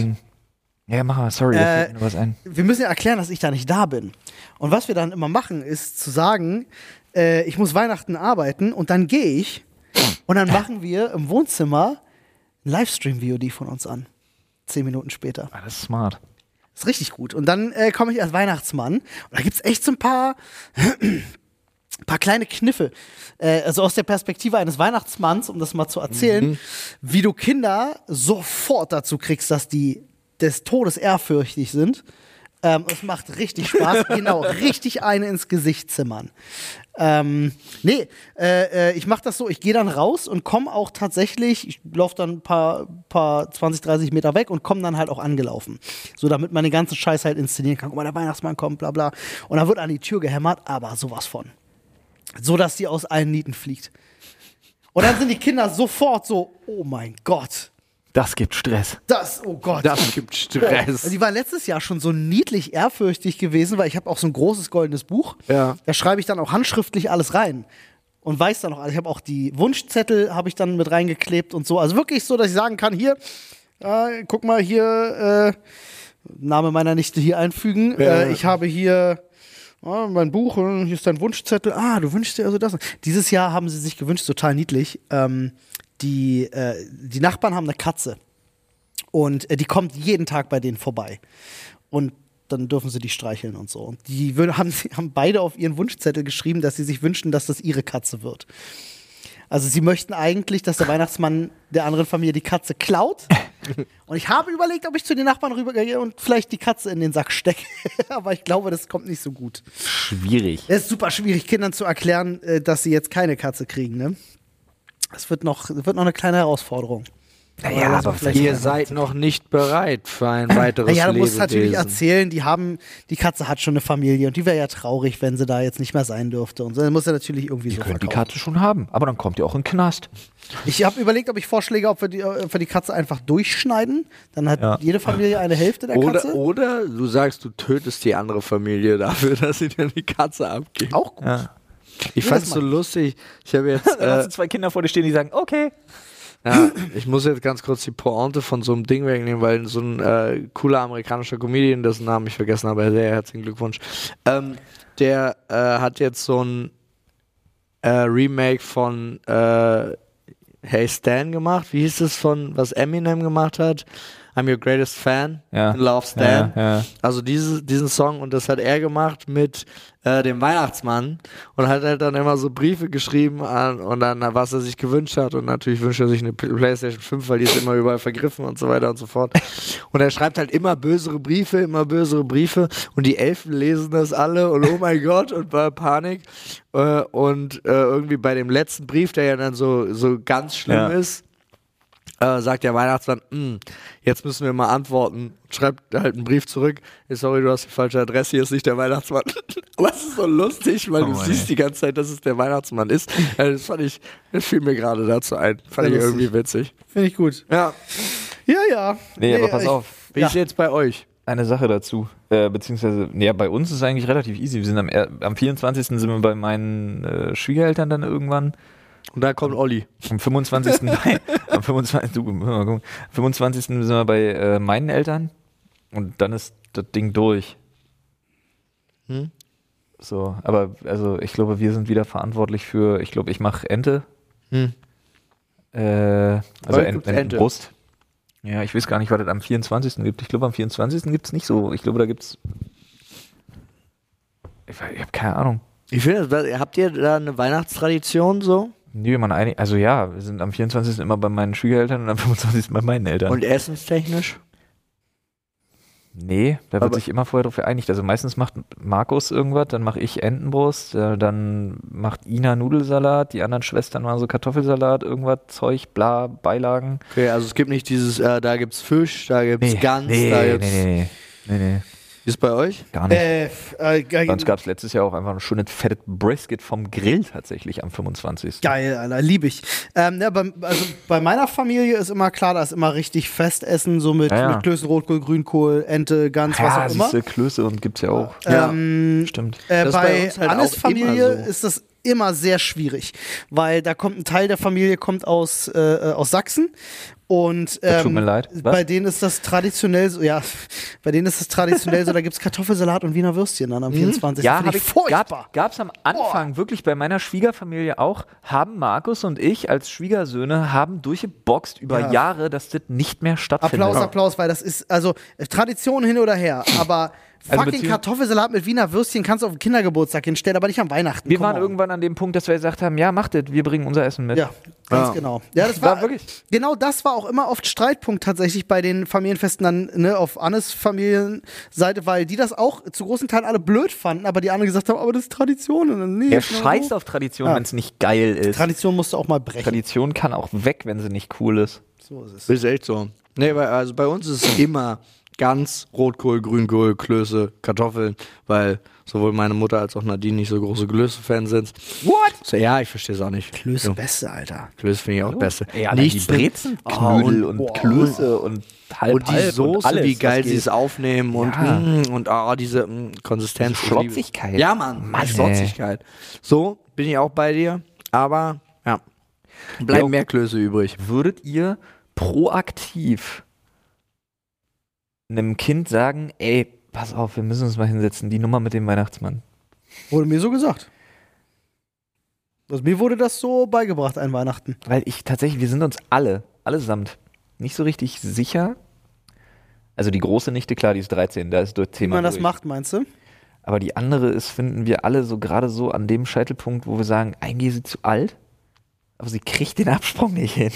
Speaker 4: Ja, mach mal, sorry,
Speaker 1: Äh,
Speaker 4: was ein.
Speaker 1: Wir müssen ja erklären, dass ich da nicht da bin. Und was wir dann immer machen, ist zu sagen, äh, ich muss Weihnachten arbeiten und dann gehe ich und dann machen wir im Wohnzimmer ein Livestream-VOD von uns an. Zehn Minuten später.
Speaker 4: Ah, das ist smart.
Speaker 1: ist richtig gut. Und dann äh, komme ich als Weihnachtsmann und da gibt es echt so ein paar, [CLEARS THROAT] paar kleine Kniffe. Äh, also aus der Perspektive eines Weihnachtsmanns, um das mal zu erzählen, wie du Kinder sofort dazu kriegst, dass die des Todes ehrfürchtig sind. Ähm, es macht richtig Spaß, [LAUGHS] genau, richtig eine ins Gesicht zimmern. Ähm, nee, äh, äh, ich mache das so, ich gehe dann raus und komme auch tatsächlich, ich laufe dann ein paar, paar 20, 30 Meter weg und komme dann halt auch angelaufen. So, damit man den ganzen Scheiß halt inszenieren kann. Guck mal, der Weihnachtsmann kommt, bla bla. Und dann wird an die Tür gehämmert, aber sowas von. So, dass die aus allen Nieten fliegt. Und dann sind die Kinder sofort so, oh mein Gott,
Speaker 4: Das gibt Stress.
Speaker 1: das, oh Gott.
Speaker 3: Das gibt Stress.
Speaker 1: Also die war letztes Jahr schon so niedlich ehrfürchtig gewesen, weil ich habe auch so ein großes goldenes Buch.
Speaker 3: Ja.
Speaker 1: Da schreibe ich dann auch handschriftlich alles rein und weiß dann auch alles. Ich habe auch die Wunschzettel habe ich dann mit reingeklebt und so. Also wirklich so, dass ich sagen kann, hier, äh, guck mal hier, äh, Name meiner Nichte hier einfügen.
Speaker 3: Ja.
Speaker 1: Äh, ich habe hier ah, mein Buch, äh, hier ist dein Wunschzettel. Ah, du wünschst dir also das. Dieses Jahr haben sie sich gewünscht, total niedlich. Ähm, die, äh, die Nachbarn haben eine Katze. Und äh, die kommt jeden Tag bei denen vorbei. Und dann dürfen sie die streicheln und so. Und die haben, [LAUGHS] haben beide auf ihren Wunschzettel geschrieben, dass sie sich wünschen, dass das ihre Katze wird. Also sie möchten eigentlich, dass der Weihnachtsmann der anderen Familie die Katze klaut. [LAUGHS] Und ich habe überlegt, ob ich zu den Nachbarn rübergehe und vielleicht die Katze in den Sack stecke. [LAUGHS] Aber ich glaube, das kommt nicht so gut.
Speaker 4: Schwierig.
Speaker 1: Es ist super schwierig, Kindern zu erklären, äh, dass sie jetzt keine Katze kriegen. Ne? Das wird noch, wird noch eine kleine Herausforderung.
Speaker 4: Naja, aber
Speaker 1: vielleicht-
Speaker 3: Ihr seid noch nicht bereit für ein [CLEARS THROAT] weiteres
Speaker 1: Ja, du musst natürlich erzählen, die haben, die Katze hat schon eine Familie und die wäre ja traurig, wenn sie da jetzt nicht mehr sein dürfte. Und so, dann muss er natürlich irgendwie
Speaker 4: Ihr
Speaker 1: so
Speaker 4: könnt die. Katze schon haben, aber dann kommt ihr auch in den Knast.
Speaker 1: Ich habe überlegt, ob ich vorschläge, ob wir, die, ob wir die Katze einfach durchschneiden. Dann hat
Speaker 4: Ja.
Speaker 1: jede Familie eine Hälfte der Katze.
Speaker 3: Oder, oder du sagst, du tötest die andere Familie dafür, [LAUGHS] dass sie dir die Katze abgibt.
Speaker 1: Auch gut.
Speaker 4: Ja.
Speaker 3: Ich fand's so lustig. Ich habe jetzt, [LAUGHS]
Speaker 4: Dann hast
Speaker 3: äh,
Speaker 4: du zwei Kinder vor dir stehen, die sagen, okay.
Speaker 3: ja, ich muss jetzt ganz kurz die Pointe von so einem Ding wegnehmen, weil so ein äh, cooler amerikanischer Comedian, dessen Namen ich vergessen habe, sehr herzlichen Glückwunsch, ähm, der äh, hat jetzt so ein äh, Remake von äh, Hey Stan gemacht. Wie hieß es von, was Eminem gemacht hat? I'm your greatest fan.
Speaker 4: Ja.
Speaker 3: Love Stan.
Speaker 4: Ja, ja.
Speaker 3: Also diese, diesen Song und das hat er gemacht mit äh, dem Weihnachtsmann und hat halt dann immer so Briefe geschrieben an und dann was er sich gewünscht hat und natürlich wünscht er sich eine Playstation 5, weil die ist immer überall vergriffen und so weiter und so fort. Und er schreibt halt immer bösere Briefe, immer bösere Briefe und die Elfen lesen das alle und oh mein [LAUGHS] Gott und war Panik äh, und äh, irgendwie bei dem letzten Brief, der ja dann so, so ganz schlimm ist, äh, sagt der Weihnachtsmann, "Hm, jetzt müssen wir mal antworten. Schreibt halt einen Brief zurück. Hey, sorry, du hast die falsche Adresse, hier ist nicht der Weihnachtsmann. [LAUGHS] Aber es ist so lustig, weil
Speaker 4: Oh
Speaker 3: du
Speaker 4: Mann,
Speaker 3: siehst
Speaker 4: ey.
Speaker 3: die ganze Zeit, dass es der Weihnachtsmann ist. [LAUGHS] Äh, das fand ich, das fiel mir gerade dazu ein. Fand ich
Speaker 1: lustig.
Speaker 3: irgendwie witzig.
Speaker 1: Finde ich gut.
Speaker 3: Ja.
Speaker 1: Ja, ja.
Speaker 4: Nee, aber pass
Speaker 1: ich-
Speaker 4: auf.
Speaker 3: Wie
Speaker 1: Ja.
Speaker 3: ist jetzt bei euch?
Speaker 4: Eine Sache dazu. Äh, beziehungsweise, ja, bei uns ist es eigentlich relativ easy. Wir sind am, am 24. sind wir bei meinen äh, Schwiegereltern dann irgendwann.
Speaker 3: Und da kommt Olli.
Speaker 4: Am 25. bei, [LAUGHS] am 25. Du, mal gucken. Am 25. sind wir bei äh, meinen Eltern. Und dann ist das Ding durch.
Speaker 3: Hm?
Speaker 4: So, aber also ich glaube, wir sind wieder verantwortlich für, ich glaube, ich mache Ente.
Speaker 3: Hm.
Speaker 4: Äh, also Ent. Entenbrust. Ja, ich weiß gar nicht, was es am 24. gibt. Ich glaube, am 24. gibt es nicht so. Ich glaube, da gibt es. Ich, ich habe keine Ahnung.
Speaker 3: Ich finde, das- habt ihr da eine Weihnachtstradition so?
Speaker 4: Nee, man einig, also ja, wir sind am 24. immer bei meinen Schwiegereltern und am 25. bei meinen Eltern.
Speaker 3: Und essenstechnisch?
Speaker 4: nee, da wird
Speaker 3: Aber-
Speaker 4: sich immer vorher darauf geeinigt. Also meistens macht Markus irgendwas, dann mache ich Entenbrust, äh, dann macht Ina Nudelsalat, die anderen Schwestern machen so Kartoffelsalat, irgendwas, Zeug, bla, Beilagen.
Speaker 3: Okay, also es gibt nicht dieses, äh, da gibt's Fisch, da gibt's Gans,
Speaker 4: nee,
Speaker 3: da
Speaker 4: nee,
Speaker 3: gibt's.
Speaker 4: nee, nee, nee, nee,
Speaker 3: Wie ist bei euch?
Speaker 4: gar nicht.
Speaker 1: Äh, äh,
Speaker 4: Bei uns gab es letztes Jahr auch einfach ein schönes fettes Brisket vom Grill tatsächlich am 25.
Speaker 1: geil, Alter, liebe ich. Ähm, ja, bei, also bei meiner Familie ist immer klar, da ist immer richtig Festessen, so mit,
Speaker 4: Ja, ja.
Speaker 1: mit Klößen, Rotkohl, Grünkohl, Ente, Gans, was auch immer.
Speaker 4: Klöße und gibt's ja auch.
Speaker 3: Ja.
Speaker 1: Ähm,
Speaker 4: Stimmt.
Speaker 1: Äh,
Speaker 3: bei
Speaker 1: bei
Speaker 3: uns halt
Speaker 1: Annes Familie
Speaker 3: so.
Speaker 1: ist das immer sehr schwierig, weil da kommt ein Teil der Familie kommt aus, äh, aus Sachsen und
Speaker 4: Das tut
Speaker 1: ähm,
Speaker 4: mir leid. Was?
Speaker 1: bei denen ist das traditionell so, ja, bei denen ist das traditionell so, da gibt es Kartoffelsalat und Wiener Würstchen dann am 24.
Speaker 4: Ja,
Speaker 1: Finde
Speaker 4: hab
Speaker 1: ich furchtbar.
Speaker 4: gab, gab's am Anfang wirklich bei meiner Schwiegerfamilie auch, haben Markus und ich als Schwiegersöhne haben durchgeboxt über
Speaker 1: Ja.
Speaker 4: Jahre, dass das nicht mehr stattfindet.
Speaker 1: Applaus, Applaus, weil das ist, also Tradition hin oder her, aber
Speaker 4: Also
Speaker 1: fucking Kartoffelsalat mit Wiener Würstchen kannst du auf den Kindergeburtstag hinstellen, aber nicht am Weihnachten.
Speaker 4: Wir
Speaker 1: come
Speaker 4: waren
Speaker 1: on.
Speaker 4: irgendwann an dem Punkt, dass wir gesagt haben, ja, macht das, wir bringen unser Essen mit.
Speaker 1: Ja, ganz
Speaker 3: Ja.
Speaker 1: genau. Ja, das [LAUGHS]
Speaker 4: War
Speaker 1: war,
Speaker 4: wirklich.
Speaker 1: Genau das war auch immer oft Streitpunkt tatsächlich bei den Familienfesten dann ne, auf Annes Familienseite, weil die das auch zu großen Teilen alle blöd fanden, aber die anderen gesagt haben, aber das ist Tradition. Und dann, nee,
Speaker 4: Er
Speaker 1: nur
Speaker 4: scheißt auf Tradition,
Speaker 1: Ja.
Speaker 4: wenn es nicht geil ist.
Speaker 1: Tradition musst du auch mal brechen.
Speaker 4: Tradition kann auch weg, wenn sie nicht cool ist.
Speaker 1: So ist es.
Speaker 3: Ist echt so. Nee, weil, also bei uns ist es immer ganz Rotkohl, Grünkohl, Klöße, Kartoffeln, weil sowohl meine Mutter als auch Nadine nicht so große Klöße-Fans sind.
Speaker 4: What?
Speaker 3: So, ja, ich verstehe es auch nicht.
Speaker 1: Klöße
Speaker 3: Ja.
Speaker 1: Beste, Alter.
Speaker 3: Klöße finde ich auch beste.
Speaker 4: Ja, allein die
Speaker 3: Nichts
Speaker 4: Brezenknödel
Speaker 3: Oh,
Speaker 4: und,
Speaker 3: und-
Speaker 4: Klöße und halb
Speaker 3: und die
Speaker 4: halb
Speaker 3: Soße,
Speaker 4: und alles,
Speaker 3: wie geil sie es aufnehmen und,
Speaker 4: Ja.
Speaker 3: mm, und ah, diese mm, Konsistenz.
Speaker 4: Diese Schlotzigkeit.
Speaker 3: Ja, Mann,
Speaker 4: Mann,
Speaker 3: Schlotzigkeit. So, bin ich auch bei dir, aber ja, bleiben
Speaker 4: Ja.
Speaker 3: mehr Klöße übrig.
Speaker 4: Würdet ihr proaktiv einem Kind sagen, ey, pass auf, wir müssen uns mal hinsetzen, die Nummer mit dem Weihnachtsmann.
Speaker 1: Wurde mir so gesagt. Also mir wurde das so beigebracht an Weihnachten.
Speaker 4: Weil ich tatsächlich, wir sind uns alle, allesamt, nicht so richtig sicher. Also die große Nichte, klar, die ist 13, da ist
Speaker 1: Wie
Speaker 4: Thema
Speaker 1: man das
Speaker 4: durch.
Speaker 1: macht, meinst du?
Speaker 4: Aber die andere ist, finden wir alle so gerade so an dem Scheitelpunkt, wo wir sagen, eigentlich ist sie zu alt. Aber sie kriegt den Absprung nicht hin.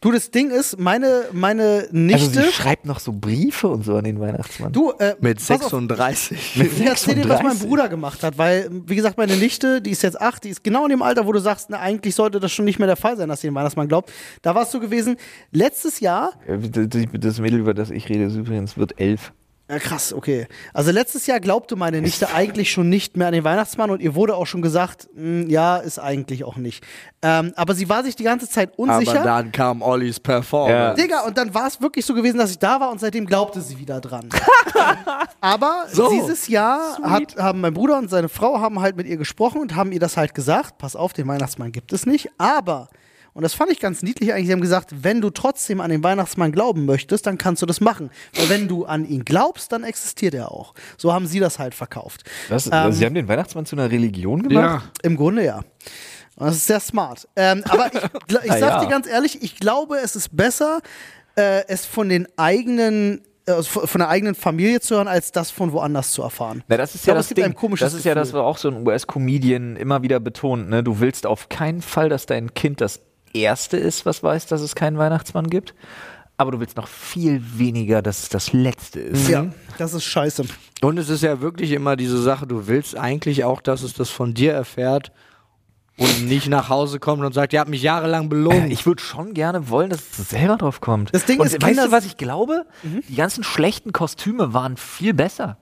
Speaker 1: Du, das Ding ist, meine, meine
Speaker 4: Also
Speaker 1: Nichte.
Speaker 4: sie schreibt noch so Briefe und so an den Weihnachtsmann.
Speaker 1: du, äh,
Speaker 3: Mit
Speaker 1: pass auf,
Speaker 3: 36.
Speaker 1: Ich erzähl dir, was mein
Speaker 4: 36.
Speaker 1: Bruder gemacht hat, weil, wie gesagt, meine Nichte, die ist jetzt acht, die ist genau in dem Alter, wo du sagst, na, eigentlich sollte das schon nicht mehr der Fall sein, dass sie den Weihnachtsmann glaubt. Da war es so gewesen, letztes Jahr,
Speaker 4: Das Mädel, über das ich rede, ist übrigens wird elf.
Speaker 1: Ja krass, okay. Also letztes Jahr glaubte meine Nichte eigentlich schon nicht mehr an den Weihnachtsmann und ihr wurde auch schon gesagt, mh, ja, ist eigentlich auch nicht. Ähm, aber sie war sich die ganze Zeit unsicher.
Speaker 3: Aber dann kam Ollis Performance.
Speaker 1: Digga, und dann war es wirklich so gewesen, dass ich da war und seitdem glaubte sie wieder dran. [LAUGHS] Aber
Speaker 3: So.
Speaker 1: dieses Jahr hat, haben mein Bruder und seine Frau haben halt mit ihr gesprochen und haben ihr das halt gesagt, pass auf, den Weihnachtsmann gibt es nicht, aber und das fand ich ganz niedlich eigentlich. Sie haben gesagt, wenn du trotzdem an den Weihnachtsmann glauben möchtest, dann kannst du das machen. Weil wenn du an ihn glaubst, dann existiert er auch. So haben sie das halt verkauft.
Speaker 4: Was?
Speaker 1: Ähm,
Speaker 4: Sie haben den Weihnachtsmann zu einer Religion gemacht?
Speaker 3: Ja.
Speaker 1: Im Grunde ja. Und das ist sehr smart. Ähm, aber ich, ich [LAUGHS]
Speaker 4: Ah,
Speaker 1: sag
Speaker 4: ja.
Speaker 1: dir ganz ehrlich, ich glaube, es ist besser, äh, es von den eigenen, äh, von von der eigenen Familie zu hören, als das von woanders zu erfahren.
Speaker 4: Na, das ist ja
Speaker 1: glaube,
Speaker 4: das Ding. das ist ja das,
Speaker 1: Gefühl.
Speaker 4: was auch so ein US-Comedian immer wieder betont. Ne? Du willst auf keinen Fall, dass dein Kind das Erste ist, was weiß, dass es keinen Weihnachtsmann gibt. Aber du willst noch viel weniger, dass es das Letzte ist.
Speaker 1: Ja, das ist scheiße.
Speaker 3: Und es ist ja wirklich immer diese Sache, du willst eigentlich auch, dass es das von dir erfährt und nicht nach Hause kommt und sagt, ihr habt mich jahrelang belogen.
Speaker 4: Ich würde schon gerne wollen, dass es selber drauf kommt.
Speaker 1: Das Ding
Speaker 4: Und
Speaker 1: ist,
Speaker 4: weißt du, was ich glaube? Die ganzen schlechten Kostüme waren viel besser.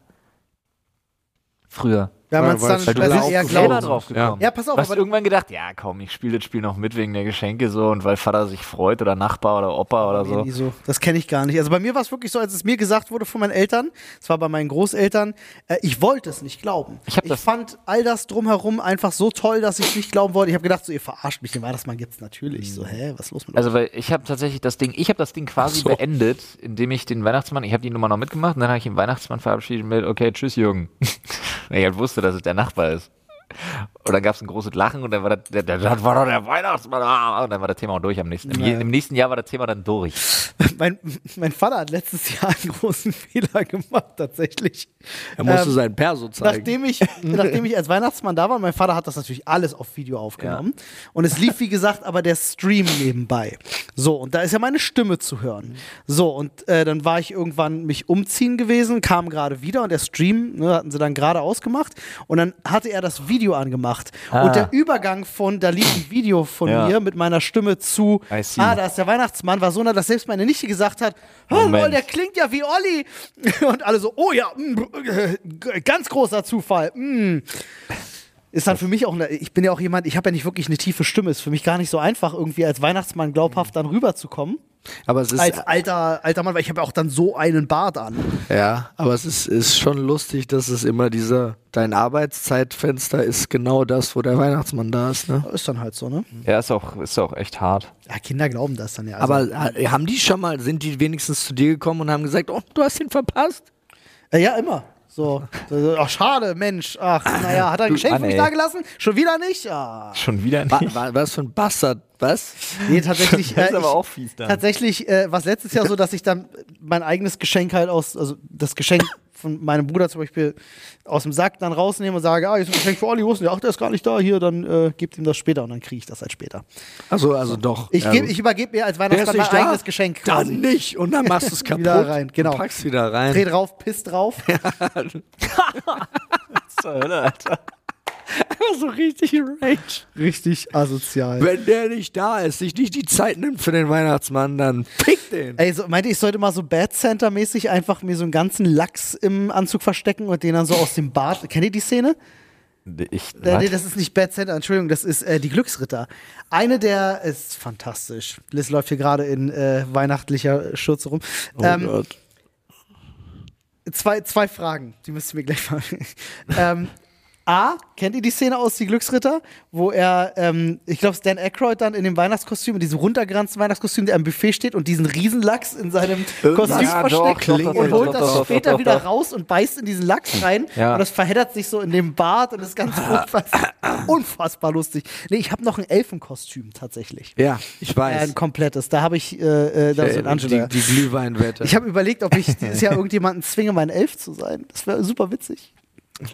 Speaker 4: Früher.
Speaker 1: Wenn man es dann
Speaker 4: du bist
Speaker 1: eher
Speaker 4: selber drauf gekommen.
Speaker 1: Ja, pass auf,
Speaker 4: Du hast
Speaker 1: aber-
Speaker 4: irgendwann gedacht, ja komm, ich spiele das Spiel noch mit wegen der Geschenke so und weil Vater sich freut oder Nachbar oder Opa oder
Speaker 1: Nee,
Speaker 4: so.
Speaker 1: nie so. Das kenne ich gar nicht. Also bei mir war es wirklich so, als es mir gesagt wurde von meinen Eltern, es war bei meinen Großeltern, äh, ich wollte es nicht glauben.
Speaker 4: Ich das-
Speaker 1: fand all das drumherum einfach so toll, dass ich es nicht glauben wollte. Ich habe gedacht, so ihr verarscht mich, den Weihnachtsmann gibt's natürlich. So, hä, was ist los mit
Speaker 4: Also weil ich habe tatsächlich das Ding, ich habe das Ding quasi
Speaker 3: So.
Speaker 4: beendet, indem ich den Weihnachtsmann, ich habe die Nummer noch mitgemacht und dann habe ich den Weihnachtsmann verabschiedet mit, okay, tschüss Jürgen. [LAUGHS] Ich halt wusste, dass es der Nachbar ist. Und dann gab es ein großes Lachen und dann war das, der, der, das war doch der Weihnachtsmann. ah, Und dann war das Thema auch durch am nächsten.
Speaker 1: Naja.
Speaker 4: Im nächsten Jahr war das Thema dann durch.
Speaker 1: mein, mein Vater hat letztes Jahr einen großen [LAUGHS] Fehler gemacht, tatsächlich.
Speaker 3: er musste
Speaker 1: Ähm,
Speaker 3: sein Perso zeigen.
Speaker 1: Nachdem ich, nachdem ich als Weihnachtsmann da war, mein Vater hat das natürlich alles auf Video aufgenommen. Und es lief, wie gesagt, aber der Stream nebenbei. So, und da ist ja meine Stimme zu hören. So, und äh, dann war ich irgendwann mich umziehen gewesen, kam gerade wieder und der Stream, ne, hatten sie dann gerade ausgemacht. Und dann hatte er das Video angemacht.
Speaker 4: Ah.
Speaker 1: Und der Übergang von, da lief ein Video von
Speaker 4: Ja.
Speaker 1: mir mit meiner Stimme zu, ah, da ist der Weihnachtsmann, war so nah, dass selbst meine Nichte gesagt hat, mal,
Speaker 4: Moment.
Speaker 1: der klingt ja wie Olli. [LAUGHS] Und alle so, oh ja, mm, äh, [LAUGHS] ganz großer Zufall. mm. Ist dann für mich auch, eine, ich bin ja auch jemand, ich habe ja nicht wirklich eine tiefe Stimme. Ist für mich gar nicht so einfach, irgendwie als Weihnachtsmann glaubhaft dann rüberzukommen.
Speaker 3: aber es ist,
Speaker 1: Als alter, alter Mann, weil ich habe ja auch dann so einen Bart an.
Speaker 3: ja, aber es ist, ist schon lustig, dass es immer dieser, dein Arbeitszeitfenster ist genau das, wo der Weihnachtsmann da ist, ne?
Speaker 1: Ist dann halt so, ne?
Speaker 4: Ja, ist auch, ist auch echt hart.
Speaker 1: Ja, Kinder glauben das dann ja. Also,
Speaker 3: Aber äh, haben die schon mal, sind die wenigstens zu dir gekommen und haben gesagt, oh, du hast ihn verpasst?
Speaker 1: äh, ja, immer. So, ach, schade, Mensch. Ach, naja, hat er ein Geschenk für
Speaker 4: Mann,
Speaker 1: mich da gelassen? Schon wieder nicht? Ja.
Speaker 4: Schon wieder nicht.
Speaker 3: wa was für ein Bastard, was?
Speaker 1: Nee, tatsächlich. [LAUGHS]
Speaker 4: Das ist
Speaker 1: äh,
Speaker 4: aber
Speaker 1: ich-
Speaker 4: auch fies dann.
Speaker 1: Tatsächlich äh, war es letztes Jahr so, dass ich dann mein eigenes Geschenk halt aus, also das Geschenk von meinem Bruder zum Beispiel aus dem Sack dann rausnehme und sage, ah, hier ist ein Geschenk für Olli, denn der? Ach, der ist gar nicht da, hier, dann äh, gebt ihm das später und dann kriege ich das halt später.
Speaker 3: Also, also doch.
Speaker 1: Ich,
Speaker 3: Ja,
Speaker 1: geb, ich übergebe mir als Weihnachtsmann mein
Speaker 3: da?
Speaker 1: eigenes Geschenk quasi.
Speaker 3: Dann nicht. Und dann machst du es [LAUGHS] kaputt.
Speaker 1: Wieder rein, genau.
Speaker 3: Packst wieder rein.
Speaker 1: Dreh drauf, piss drauf. [LAUGHS] [LAUGHS]
Speaker 4: zur Hölle, Alter.
Speaker 3: So richtig Rage.
Speaker 1: Richtig asozial.
Speaker 3: Wenn der nicht da ist, sich nicht die Zeit nimmt für den Weihnachtsmann, dann pick den.
Speaker 1: Ey, so, meinte ich sollte mal so Bad Center-mäßig einfach mir so einen ganzen Lachs im Anzug verstecken und den dann so aus dem Bart. Kennt ihr die Szene?
Speaker 4: Ich,
Speaker 1: Äh, nee, das ist nicht Bad Center, Entschuldigung, das ist äh, die Glücksritter. Eine der ist fantastisch. Liz läuft hier gerade in äh, weihnachtlicher Schürze rum.
Speaker 3: Oh
Speaker 1: ähm,
Speaker 3: Gott.
Speaker 1: zwei, zwei Fragen, die müsst ihr mir gleich fragen. [LAUGHS] ähm, A, kennt ihr die Szene aus Die Glücksritter, wo er, ähm, ich glaube, Stan Aykroyd dann in dem Weihnachtskostüm, in diesem runtergeranzten Weihnachtskostüm, der am Buffet steht und diesen Riesenlachs in seinem [LAUGHS] Kostüm
Speaker 3: Ja,
Speaker 1: versteckt
Speaker 4: doch,
Speaker 1: und
Speaker 4: doch,
Speaker 1: holt
Speaker 4: doch,
Speaker 1: das
Speaker 4: doch,
Speaker 1: später wieder raus und beißt in diesen Lachs rein
Speaker 4: Ja.
Speaker 1: und das verheddert sich so in dem Bart und ist ganz [LAUGHS] unfassbar, unfassbar lustig. Nee, ich habe noch ein Elfenkostüm tatsächlich.
Speaker 3: Ja, ich weiß.
Speaker 1: ein komplettes. Da habe ich äh, äh, da so ein
Speaker 3: die, die Glühweinwette.
Speaker 1: Ich habe überlegt, ob ich dieses Jahr [LAUGHS] irgendjemanden zwinge, mein Elf zu sein. Das wäre super witzig.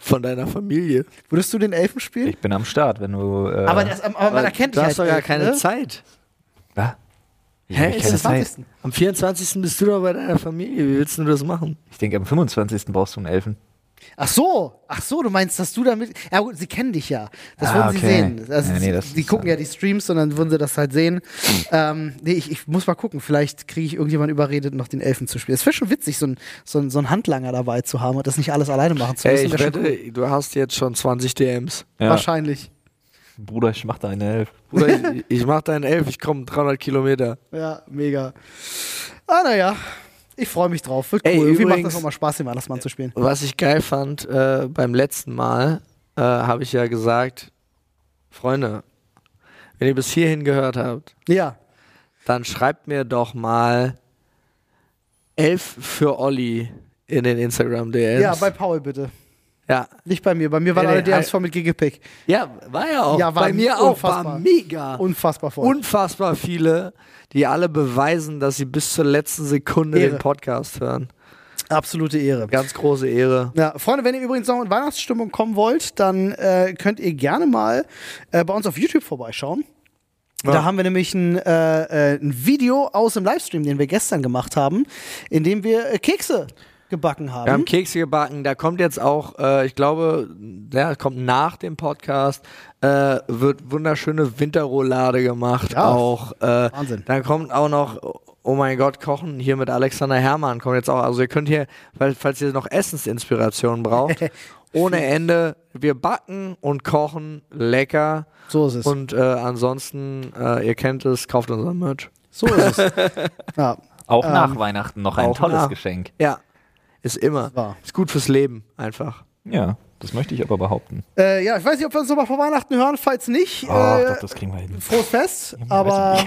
Speaker 3: Von deiner Familie.
Speaker 1: Würdest du den Elfen spielen?
Speaker 4: Ich bin am Start, wenn du. Äh,
Speaker 1: aber, das, aber man erkennt
Speaker 3: du
Speaker 1: dich
Speaker 3: hast
Speaker 1: halt
Speaker 3: doch gar keine
Speaker 1: ne?
Speaker 3: Zeit.
Speaker 4: Was? Ich
Speaker 3: Hä,
Speaker 4: keine Zeit.
Speaker 1: 20.
Speaker 3: Am 24. bist du doch bei deiner Familie. Wie willst du das machen?
Speaker 4: Ich denke, am 25. brauchst du einen Elfen.
Speaker 1: Ach so, ach so, du meinst, dass du damit. Ja gut, sie kennen dich ja. Das
Speaker 4: Ah,
Speaker 1: würden sie
Speaker 4: okay.
Speaker 1: sehen. Also,
Speaker 4: Ja, nee,
Speaker 1: sie-
Speaker 4: das
Speaker 1: die
Speaker 4: ist,
Speaker 1: gucken ja die Streams und dann würden sie das halt sehen. Ähm, nee, ich, ich muss mal gucken. Vielleicht kriege ich irgendjemand überredet, noch den Elfen zu spielen. Es wäre schon witzig, so ein, so, ein, so ein Handlanger dabei zu haben und das nicht alles alleine machen zu müssen.
Speaker 3: Ey, ich wette, du hast jetzt schon 20 DMs.
Speaker 4: Ja.
Speaker 1: Wahrscheinlich.
Speaker 4: Bruder, ich mach da eine Elf.
Speaker 3: Bruder, ich, ich mach deinen Elf, ich komme 300 Kilometer.
Speaker 1: Ja, mega. Ah, naja. Ich freue mich drauf. Wird cool.
Speaker 3: Ey,
Speaker 1: Irgendwie macht
Speaker 3: übrigens-
Speaker 1: das auch mal Spaß, den Weihnachtsmann zu spielen.
Speaker 3: Was ich geil fand, äh, beim letzten Mal äh, habe ich ja gesagt, Freunde, wenn ihr bis hierhin gehört habt,
Speaker 1: Ja.
Speaker 3: dann schreibt mir doch mal elf für Olli in den Instagram DMs.
Speaker 1: Ja, bei Paul bitte.
Speaker 3: Ja.
Speaker 1: Nicht bei mir. Bei mir waren
Speaker 3: Nee, nee,
Speaker 1: alle voll mit Gigepick.
Speaker 3: ja, war ja auch.
Speaker 1: Ja, war
Speaker 3: bei mir auch,
Speaker 1: unfassbar.
Speaker 3: war mega.
Speaker 1: Unfassbar voll.
Speaker 3: Unfassbar viele, die alle beweisen, dass sie bis zur letzten Sekunde
Speaker 1: Ehre.
Speaker 3: den Podcast hören.
Speaker 1: Absolute Ehre.
Speaker 3: Ganz große Ehre.
Speaker 1: Ja, Freunde, wenn ihr übrigens noch in Weihnachtsstimmung kommen wollt, dann äh, könnt ihr gerne mal äh, bei uns auf YouTube vorbeischauen. Da haben wir nämlich ein, äh, äh, ein Video aus dem Livestream, den wir gestern gemacht haben, in dem wir äh, Kekse gebacken haben.
Speaker 3: Wir haben Kekse gebacken, da kommt jetzt auch, äh, ich glaube, ja, kommt nach dem Podcast, äh, wird wunderschöne Winterroulade gemacht.
Speaker 1: Ja.
Speaker 3: Auch, äh,
Speaker 1: Wahnsinn.
Speaker 3: Dann kommt auch noch, oh mein Gott, Kochen hier mit Alexander Herrmann kommt jetzt auch. Also ihr könnt hier, falls ihr noch Essensinspiration braucht, [LAUGHS] ohne Ende, wir backen und kochen lecker.
Speaker 1: so ist es.
Speaker 3: Und äh, ansonsten, äh, ihr kennt es, kauft unser Merch.
Speaker 1: so ist es. [LAUGHS] ja,
Speaker 4: Auch
Speaker 1: Ähm,
Speaker 4: nach Weihnachten noch ein tolles
Speaker 3: nach.
Speaker 4: Geschenk.
Speaker 3: Ja, ist immer.
Speaker 1: wahr.
Speaker 3: Ist gut fürs Leben, einfach.
Speaker 4: Ja, das möchte ich aber behaupten.
Speaker 1: Äh, ja, ich weiß nicht, ob wir uns nochmal vor Weihnachten hören. Falls nicht,
Speaker 4: Ach,
Speaker 1: äh,
Speaker 4: doch, das kriegen wir hin.
Speaker 1: frohes Fest.
Speaker 4: Ja,
Speaker 1: Aber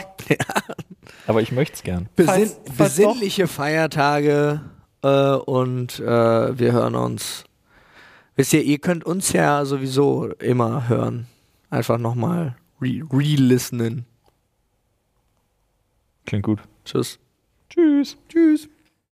Speaker 1: [LAUGHS]
Speaker 4: Aber ich möchte es gern.
Speaker 3: Besin
Speaker 1: Falls- falls doch-
Speaker 3: besinnliche Feiertage äh, und äh, wir hören uns. Wisst ihr, ihr könnt uns ja sowieso immer hören. Einfach nochmal re- re-listenen.
Speaker 4: Klingt gut.
Speaker 3: Tschüss.
Speaker 4: Tschüss.
Speaker 1: tschüss.